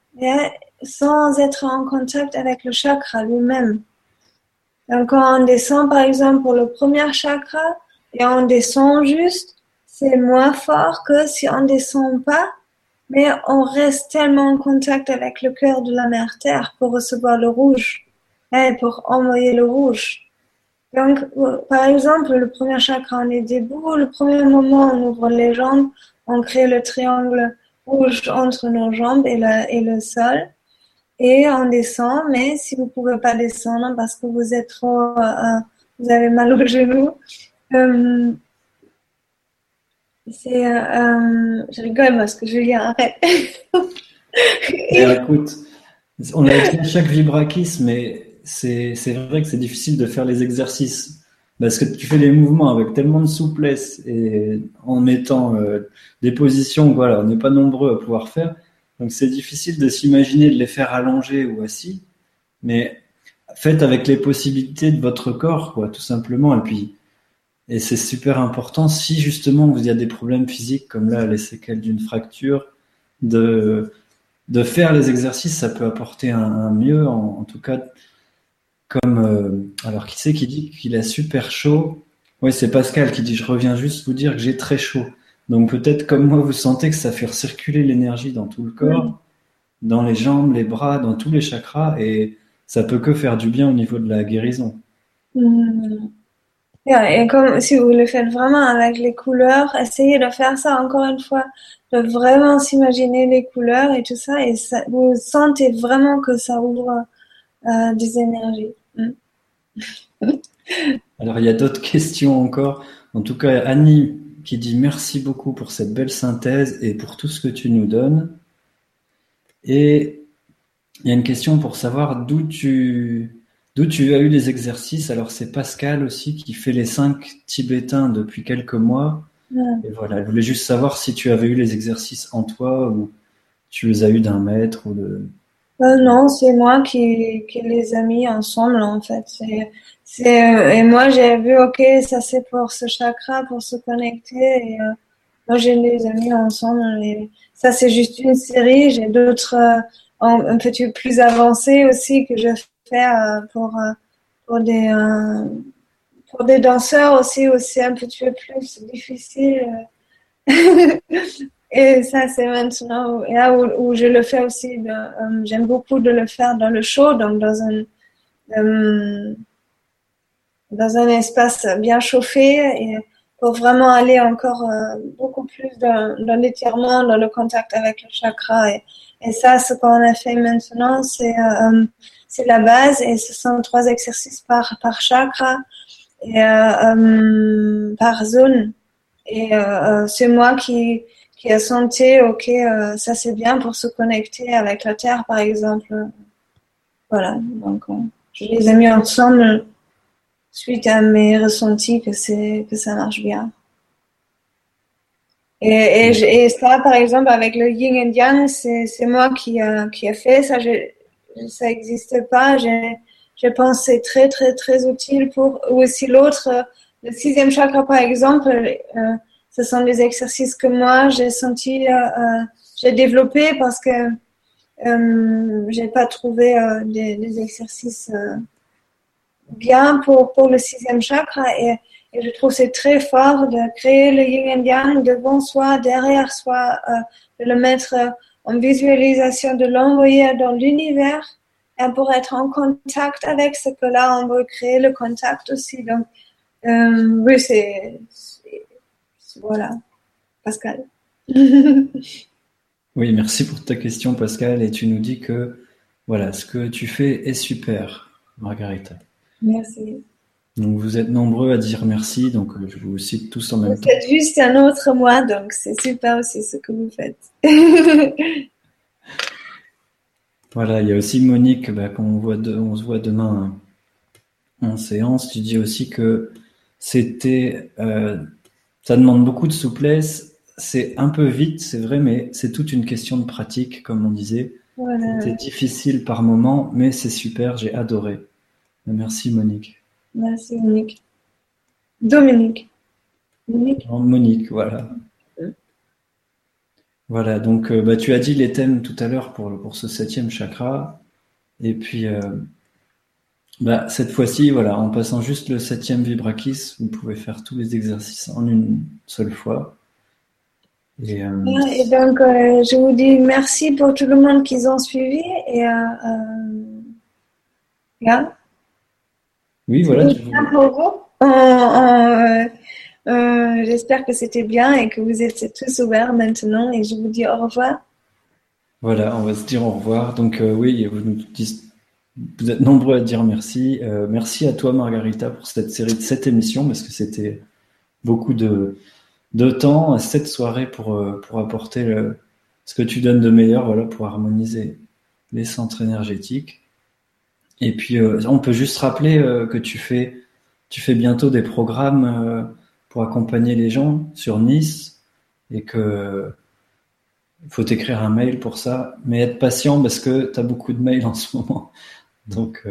Speaker 2: sans être en contact avec le chakra lui-même. Donc quand on descend par exemple pour le premier chakra et on descend juste, c'est moins fort que si on descend pas mais on reste tellement en contact avec le cœur de la mère Terre pour recevoir le rouge et pour envoyer le rouge. Donc, par exemple, le premier chakra, on est debout. Le premier moment, on ouvre les jambes, on crée le triangle rouge entre nos jambes et le, et le sol. Et on descend, mais si vous pouvez pas descendre parce que vous êtes trop, euh, euh, vous avez mal au genou, euh, c'est, euh, je rigole parce que Julien arrête. [LAUGHS]
Speaker 1: écoute, on dit à chaque vibrakis, mais c'est vrai que c'est difficile de faire les exercices. Parce que tu fais les mouvements avec tellement de souplesse et en mettant euh, des positions, voilà, on n'est pas nombreux à pouvoir faire. Donc c'est difficile de s'imaginer de les faire allongés ou assis. Mais faites avec les possibilités de votre corps, quoi, tout simplement. Et puis, et c'est super important si justement vous avez des problèmes physiques comme là les séquelles d'une fracture, de de faire les exercices, ça peut apporter un, mieux, en, tout cas, comme euh, alors qui c'est qui dit qu'il a super chaud? Oui, c'est Pascal qui dit je reviens juste vous dire que j'ai très chaud. Donc peut-être comme moi vous sentez que ça fait circuler l'énergie dans tout le corps, dans les jambes, les bras, dans tous les chakras et ça peut que faire du bien au niveau de la guérison.
Speaker 2: Hmm. Et comme si vous le faites vraiment avec les couleurs, essayez de faire ça encore une fois, de vraiment s'imaginer les couleurs et tout ça, et vous sentez vraiment que ça ouvre euh, des énergies. Hmm. [LAUGHS]
Speaker 1: Alors il y a d'autres questions encore. En tout cas, Annie qui dit merci beaucoup pour cette belle synthèse et pour tout ce que tu nous donnes. Et il y a une question pour savoir d'où tu, d'où tu as eu les exercices. Alors c'est Pascal aussi qui fait les cinq tibétains depuis quelques mois. Et voilà, je voulais juste savoir si tu avais eu les exercices en toi ou tu les as eu d'un maître ou de.
Speaker 2: Euh, non, c'est moi qui, qui les ai mis ensemble en fait. C'est, euh, et moi j'ai vu, ok, ça c'est pour ce chakra, pour se connecter. Et, euh, moi j'ai les ai mis ensemble. Et ça c'est juste une série. J'ai d'autres un petit peu plus avancés aussi que je fais pour, pour des pour des danseurs aussi, aussi un petit peu plus difficile. [LAUGHS] Et ça, c'est maintenant là où, je le fais aussi. Euh, j'aime beaucoup de le faire dans le show, donc dans un, euh, dans un espace bien chauffé, et pour vraiment aller encore euh, beaucoup plus dans, dans l'étirement, dans le contact avec le chakra. Et, et ça, ce qu'on a fait maintenant, c'est c'est la base, et ce sont trois exercices par, par chakra et, euh, par zone. Et euh, c'est moi qui, qui a senti, ok, euh, ça c'est bien pour se connecter avec la Terre, par exemple. Voilà, donc je les ai mis ensemble suite à mes ressentis que c'est que ça marche bien. Et, et, et, ça, par exemple, avec le yin and yang, c'est moi qui a, qui a fait ça. Ça n'existe pas. J'ai je pense c'est très très très utile pour ou aussi l'autre le sixième chakra par exemple euh, ce sont des exercices que moi j'ai senti euh, euh j'ai développé parce que euh, j'ai pas trouvé euh, des, exercices bien pour pour le sixième chakra et, et je trouve c'est très fort de créer le yin et yang devant soi derrière soi de le mettre en visualisation de l'envoyer dans l'univers pour être en contact avec ce que là, on veut créer le contact aussi. Donc, euh, oui, c'est, voilà, Pascal. [LAUGHS]
Speaker 1: oui, merci pour ta question, Pascal. Et tu nous dis que, voilà, ce que tu fais est super, Margarita.
Speaker 2: Merci.
Speaker 1: Donc, vous êtes nombreux à dire merci, donc euh, je vous cite tous en même
Speaker 2: temps. Vous juste un autre moi, donc c'est super aussi ce que vous faites. [LAUGHS]
Speaker 1: Voilà, il y a aussi Monique, bah, quand on, voit on se voit demain en séance, tu dis aussi que c'était, euh, ça demande beaucoup de souplesse, c'est un peu vite, c'est vrai, mais c'est toute une question de pratique, comme on disait. C'était difficile par moment, mais c'est super, j'ai adoré. Merci Monique.
Speaker 2: Merci Monique. Dominique.
Speaker 1: Monique. Monique, voilà. Voilà, donc euh, bah, tu as dit les thèmes tout à l'heure pour, pour ce septième chakra. Et puis, euh, bah, cette fois-ci, voilà, en passant juste le septième vibrakis, vous pouvez faire tous les exercices en une seule fois.
Speaker 2: Et, euh, et donc, je vous dis merci pour tout le monde qui ont suivi. Et,
Speaker 1: Oui, voilà.
Speaker 2: Pour vous. Euh, j'espère que c'était bien et que vous êtes tous ouverts maintenant et je vous dis au revoir.
Speaker 1: Voilà, on va se dire au revoir. Donc euh, oui, vous, nous dites, vous êtes nombreux à dire merci. Euh, merci à toi Margarita pour cette série de cette émission parce que c'était beaucoup de, de temps, cette soirée pour, pour apporter ce que tu donnes de meilleur voilà, pour harmoniser les centres énergétiques. Et puis, euh, on peut juste rappeler euh, que tu fais, tu fais bientôt des programmes euh, pour accompagner les gens sur Nice et que faut t'écrire un mail pour ça, mais être patient parce que tu as beaucoup de mails [LAUGHS] en ce moment. Donc,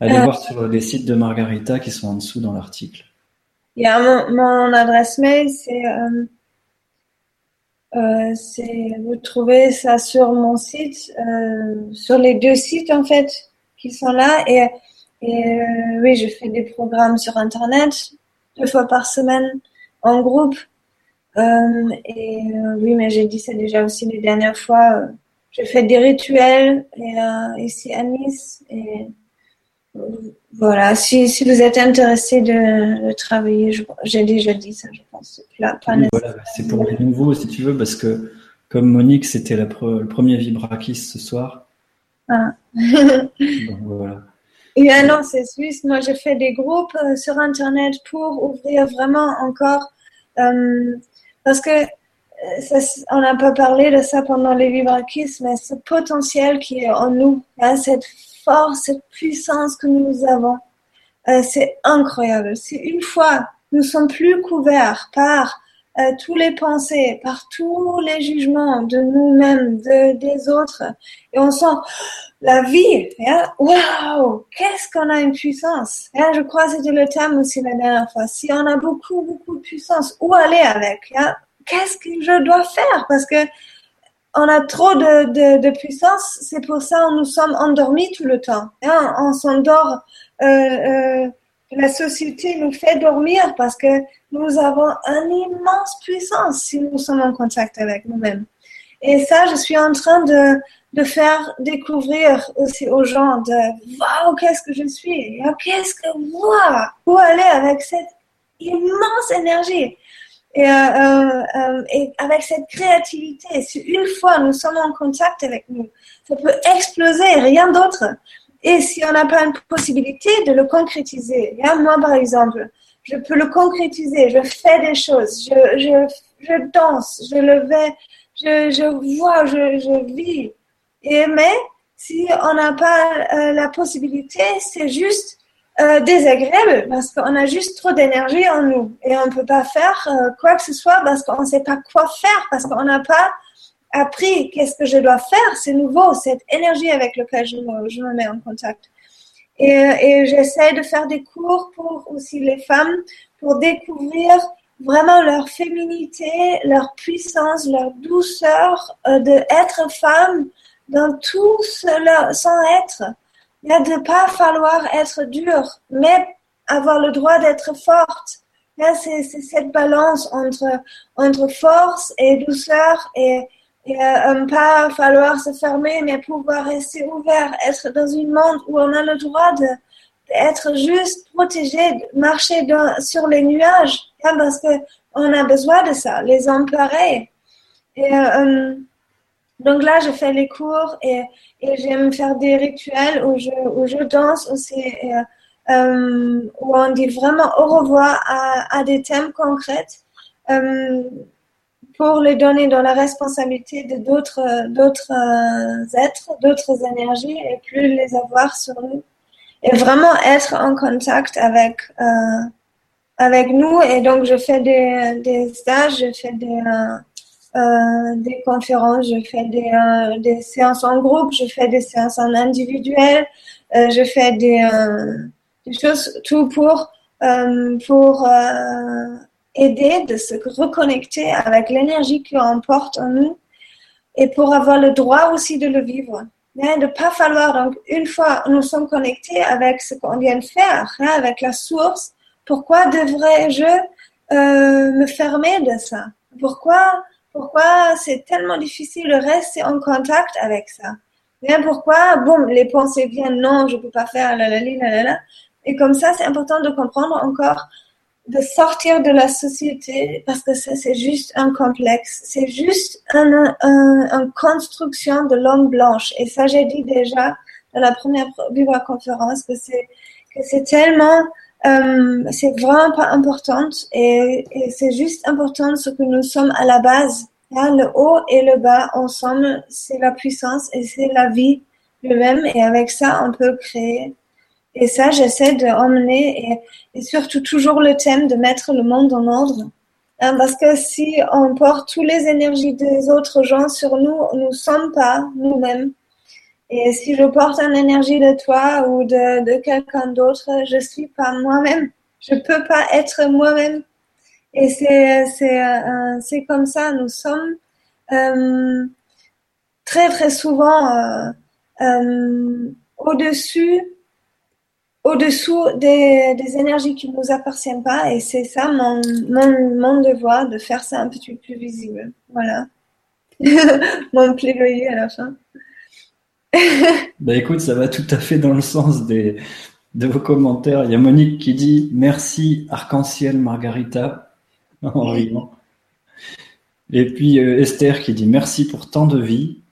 Speaker 1: allez voir sur les sites de Margarita qui sont en dessous dans l'article.
Speaker 2: Il y a mon, mon adresse mail, c'est euh, vous trouvez ça sur mon site, euh, sur les deux sites en fait qui sont là et, et euh, oui, je fais des programmes sur internet deux fois par semaine en groupe euh, et euh, oui, mais j'ai dit ça déjà aussi les dernières fois. je fais des rituels et, ici à Nice et voilà, si, si vous êtes intéressé de, de travailler, j'ai déjà dit ça, je pense.
Speaker 1: c'est pour les nouveaux, si tu veux, parce que comme Monique, c'était le premier Vibrakis ce soir.
Speaker 2: Ah. Donc, voilà. [LAUGHS] Et an, c'est Suisse. Moi, je fais des groupes euh, sur Internet pour ouvrir vraiment encore. Euh, parce que euh, ça, on n'a pas parlé de ça pendant les Vibrakis, mais ce potentiel qui est en nous, hein, cette force, cette puissance que nous avons. Euh, c'est incroyable. Si une fois nous sommes plus couverts par tous les pensées, par tous les jugements de nous-mêmes, de, des autres, et on sent la vie. Waouh, qu'est-ce qu'on a une puissance. Je crois que c'était le thème aussi la dernière fois. Si on a beaucoup, beaucoup de puissance, où aller avec? Qu'est-ce que je dois faire? Parce que on a trop de, de, puissance, c'est pour ça que nous sommes endormis tout le temps. On s'endort, euh, euh, la société nous fait dormir parce que nous avons une immense puissance si nous sommes en contact avec nous-mêmes. Et ça, je suis en train de, de faire découvrir aussi aux gens de waouh, qu'est-ce que je suis, qu'est-ce que waouh, où aller avec cette immense énergie? Et, euh, euh, euh, et, avec cette créativité, si une fois nous sommes en contact avec nous, ça peut exploser, rien d'autre. Et si on n'a pas une possibilité de le concrétiser, moi par exemple, je peux le concrétiser, je fais des choses, je, je, je danse, je le vais, je, je vois, je, je vis. Et, mais si on n'a pas la possibilité, c'est juste euh, désagréable parce qu'on a juste trop d'énergie en nous et on ne peut pas faire euh, quoi que ce soit parce qu'on ne sait pas quoi faire, parce qu'on n'a pas appris qu'est-ce que je dois faire? C'est nouveau, cette énergie avec laquelle je me, je me mets en contact. Et, et j'essaie de faire des cours pour aussi les femmes pour découvrir vraiment leur féminité, leur puissance, leur douceur euh, de être femme dans tout cela, sans être il ne pas falloir être dur, mais avoir le droit d'être forte. C'est cette balance entre, entre force et douceur et, et euh, pas falloir se fermer, mais pouvoir rester ouvert, être dans un monde où on a le droit d'être juste protégé, marcher sur les nuages, parce que on a besoin de ça, les pareils. Et, euh, euh, donc là, je fais les cours et, j'aime faire des rituels où je, danse aussi, euh, où on dit vraiment au revoir à, à des thèmes concrets pour les donner dans la responsabilité de d'autres d'autres euh, êtres, d'autres énergies et plus les avoir sur nous. Et vraiment être en contact avec, euh, avec nous. Et donc, je fais des, des stages, je fais des euh, euh, des conférences, je fais des, euh, des, séances en groupe, je fais des séances en individuel, euh, je fais des, des, choses, tout pour, pour aider de se reconnecter avec l'énergie qu'on porte en nous et pour avoir le droit aussi de le vivre. Hein, de ne pas falloir, donc une fois nous sommes connectés avec ce qu'on vient de faire, hein, avec la source, pourquoi devrais-je me fermer de ça? Pourquoi pourquoi c'est tellement difficile de rester en contact avec ça? Bien pourquoi, bon, les pensées viennent, non, je peux pas faire, la la la la Et comme ça, c'est important de comprendre encore, de sortir de la société, parce que ça, c'est juste un complexe. C'est juste une un, construction de l'homme blanche. Et ça, j'ai dit déjà dans la première conférence que c'est, que c'est tellement, euh, c'est vraiment pas important et, et c'est juste important ce que nous sommes à la base le haut et le bas ensemble, c'est la puissance et c'est la vie lui-même. Et avec ça, on peut créer. Et ça, j'essaie d'emmener et, et surtout toujours le thème de mettre le monde en ordre. Hein, parce que si on porte toutes les énergies des autres gens sur nous, nous ne sommes pas nous-mêmes. Et si je porte une énergie de toi ou de, de quelqu'un d'autre, je suis pas moi-même. Je peux pas être moi-même. Et c'est euh, comme ça. Nous sommes euh, très très souvent euh au-dessus au-dessous des, des, énergies qui ne nous appartiennent pas. Et c'est ça mon, mon, mon, devoir de faire ça un petit peu plus visible. Voilà. [LAUGHS] mon plaidoyer à la fin. [LAUGHS]
Speaker 1: bah écoute, ça va tout à fait dans le sens des, de vos commentaires. Il y a Monique qui dit merci Arc-en-Ciel Margarita [LAUGHS] en riant. Et puis euh, Esther qui dit merci pour tant de vie.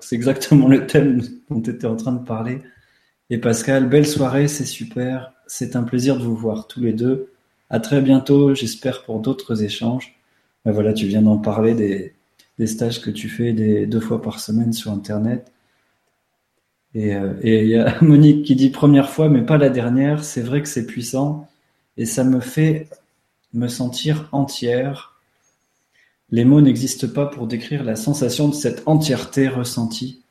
Speaker 1: C'est exactement le thème dont tu étais en train de parler. Et Pascal, belle soirée, c'est super. C'est un plaisir de vous voir tous les deux. À très bientôt, j'espère pour d'autres échanges. Ben voilà, tu viens d'en parler des, stages que tu fais des, deux fois par semaine sur Internet. Euh, et il y a [LAUGHS] Monique qui dit première fois, mais pas la dernière. C'est vrai que c'est puissant et ça me fait me sentir entière. Les mots n'existent pas pour décrire la sensation de cette entièreté ressentie.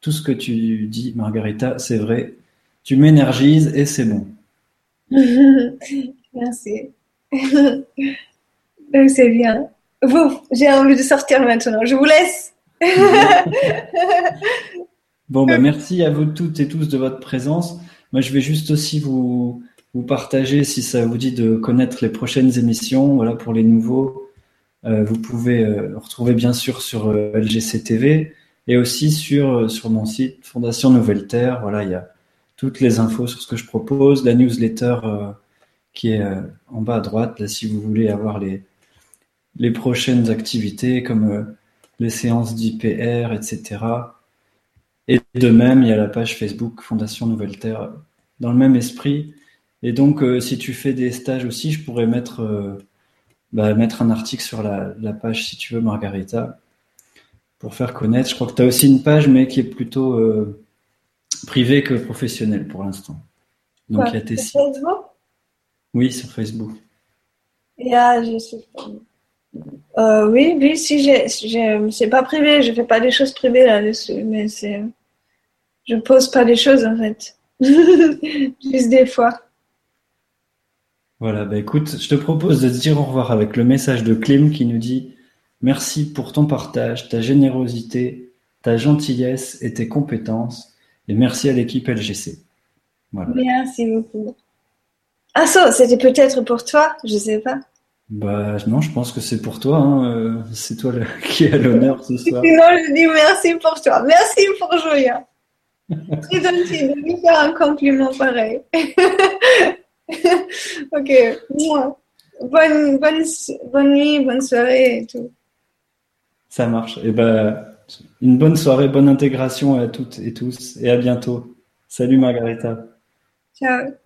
Speaker 1: Tout ce que tu dis, Margarita, c'est vrai. Tu m'énergises et c'est bon. [LAUGHS]
Speaker 2: Merci. [LAUGHS] c'est bien. Vous, j'ai envie de sortir maintenant. Je vous laisse. [LAUGHS]
Speaker 1: bon, bah, merci à vous toutes et tous de votre présence. Moi, je vais juste aussi vous, vous partager, si ça vous dit, de connaître les prochaines émissions. Voilà, pour les nouveaux, euh, vous pouvez euh, retrouver bien sûr sur euh, LGC TV et aussi sur, euh, sur mon site Fondation Nouvelle Terre. Voilà, il y a toutes les infos sur ce que je propose, la newsletter euh, qui est en bas à droite, là, si vous voulez avoir les, les prochaines activités comme euh, les séances d'IPR, etc. Et de même, il y a la page Facebook Fondation Nouvelle Terre dans le même esprit. Et donc, euh, si tu fais des stages aussi, je pourrais mettre, euh, bah, mettre un article sur la, la, page, si tu veux, Margarita, pour faire connaître. Je crois que tu as aussi une page, mais qui est plutôt euh, privée que professionnelle pour l'instant.
Speaker 2: Donc, il y a tes Facebook?
Speaker 1: Oui, sur Facebook.
Speaker 2: Et ah, je sais pas. Euh, oui, oui, si j'ai, c'est pas privé, je fais pas des choses privées là-dessus, mais c'est, je pose pas des choses en fait, [LAUGHS] juste des fois.
Speaker 1: Voilà, bah écoute, je te propose de te dire au revoir avec le message de Clem qui nous dit merci pour ton partage, ta générosité, ta gentillesse et tes compétences, et merci à l'équipe LGC.
Speaker 2: Voilà. Merci beaucoup. Ah ça, c'était peut-être pour toi, je sais pas.
Speaker 1: Bah non, je pense que c'est pour toi. Hein. Euh, c'est toi [LAUGHS] qui as l'honneur ce [LAUGHS] soir.
Speaker 2: Sinon, je dis merci pour toi. Merci pour Julia. [LAUGHS] Très gentil de lui faire un compliment pareil. ok. Bonne, bonne, bonne nuit, bonne soirée et tout.
Speaker 1: Ça marche. Eh ben, une bonne soirée, bonne intégration à toutes et tous et à bientôt. Salut Margarita.
Speaker 2: Ciao.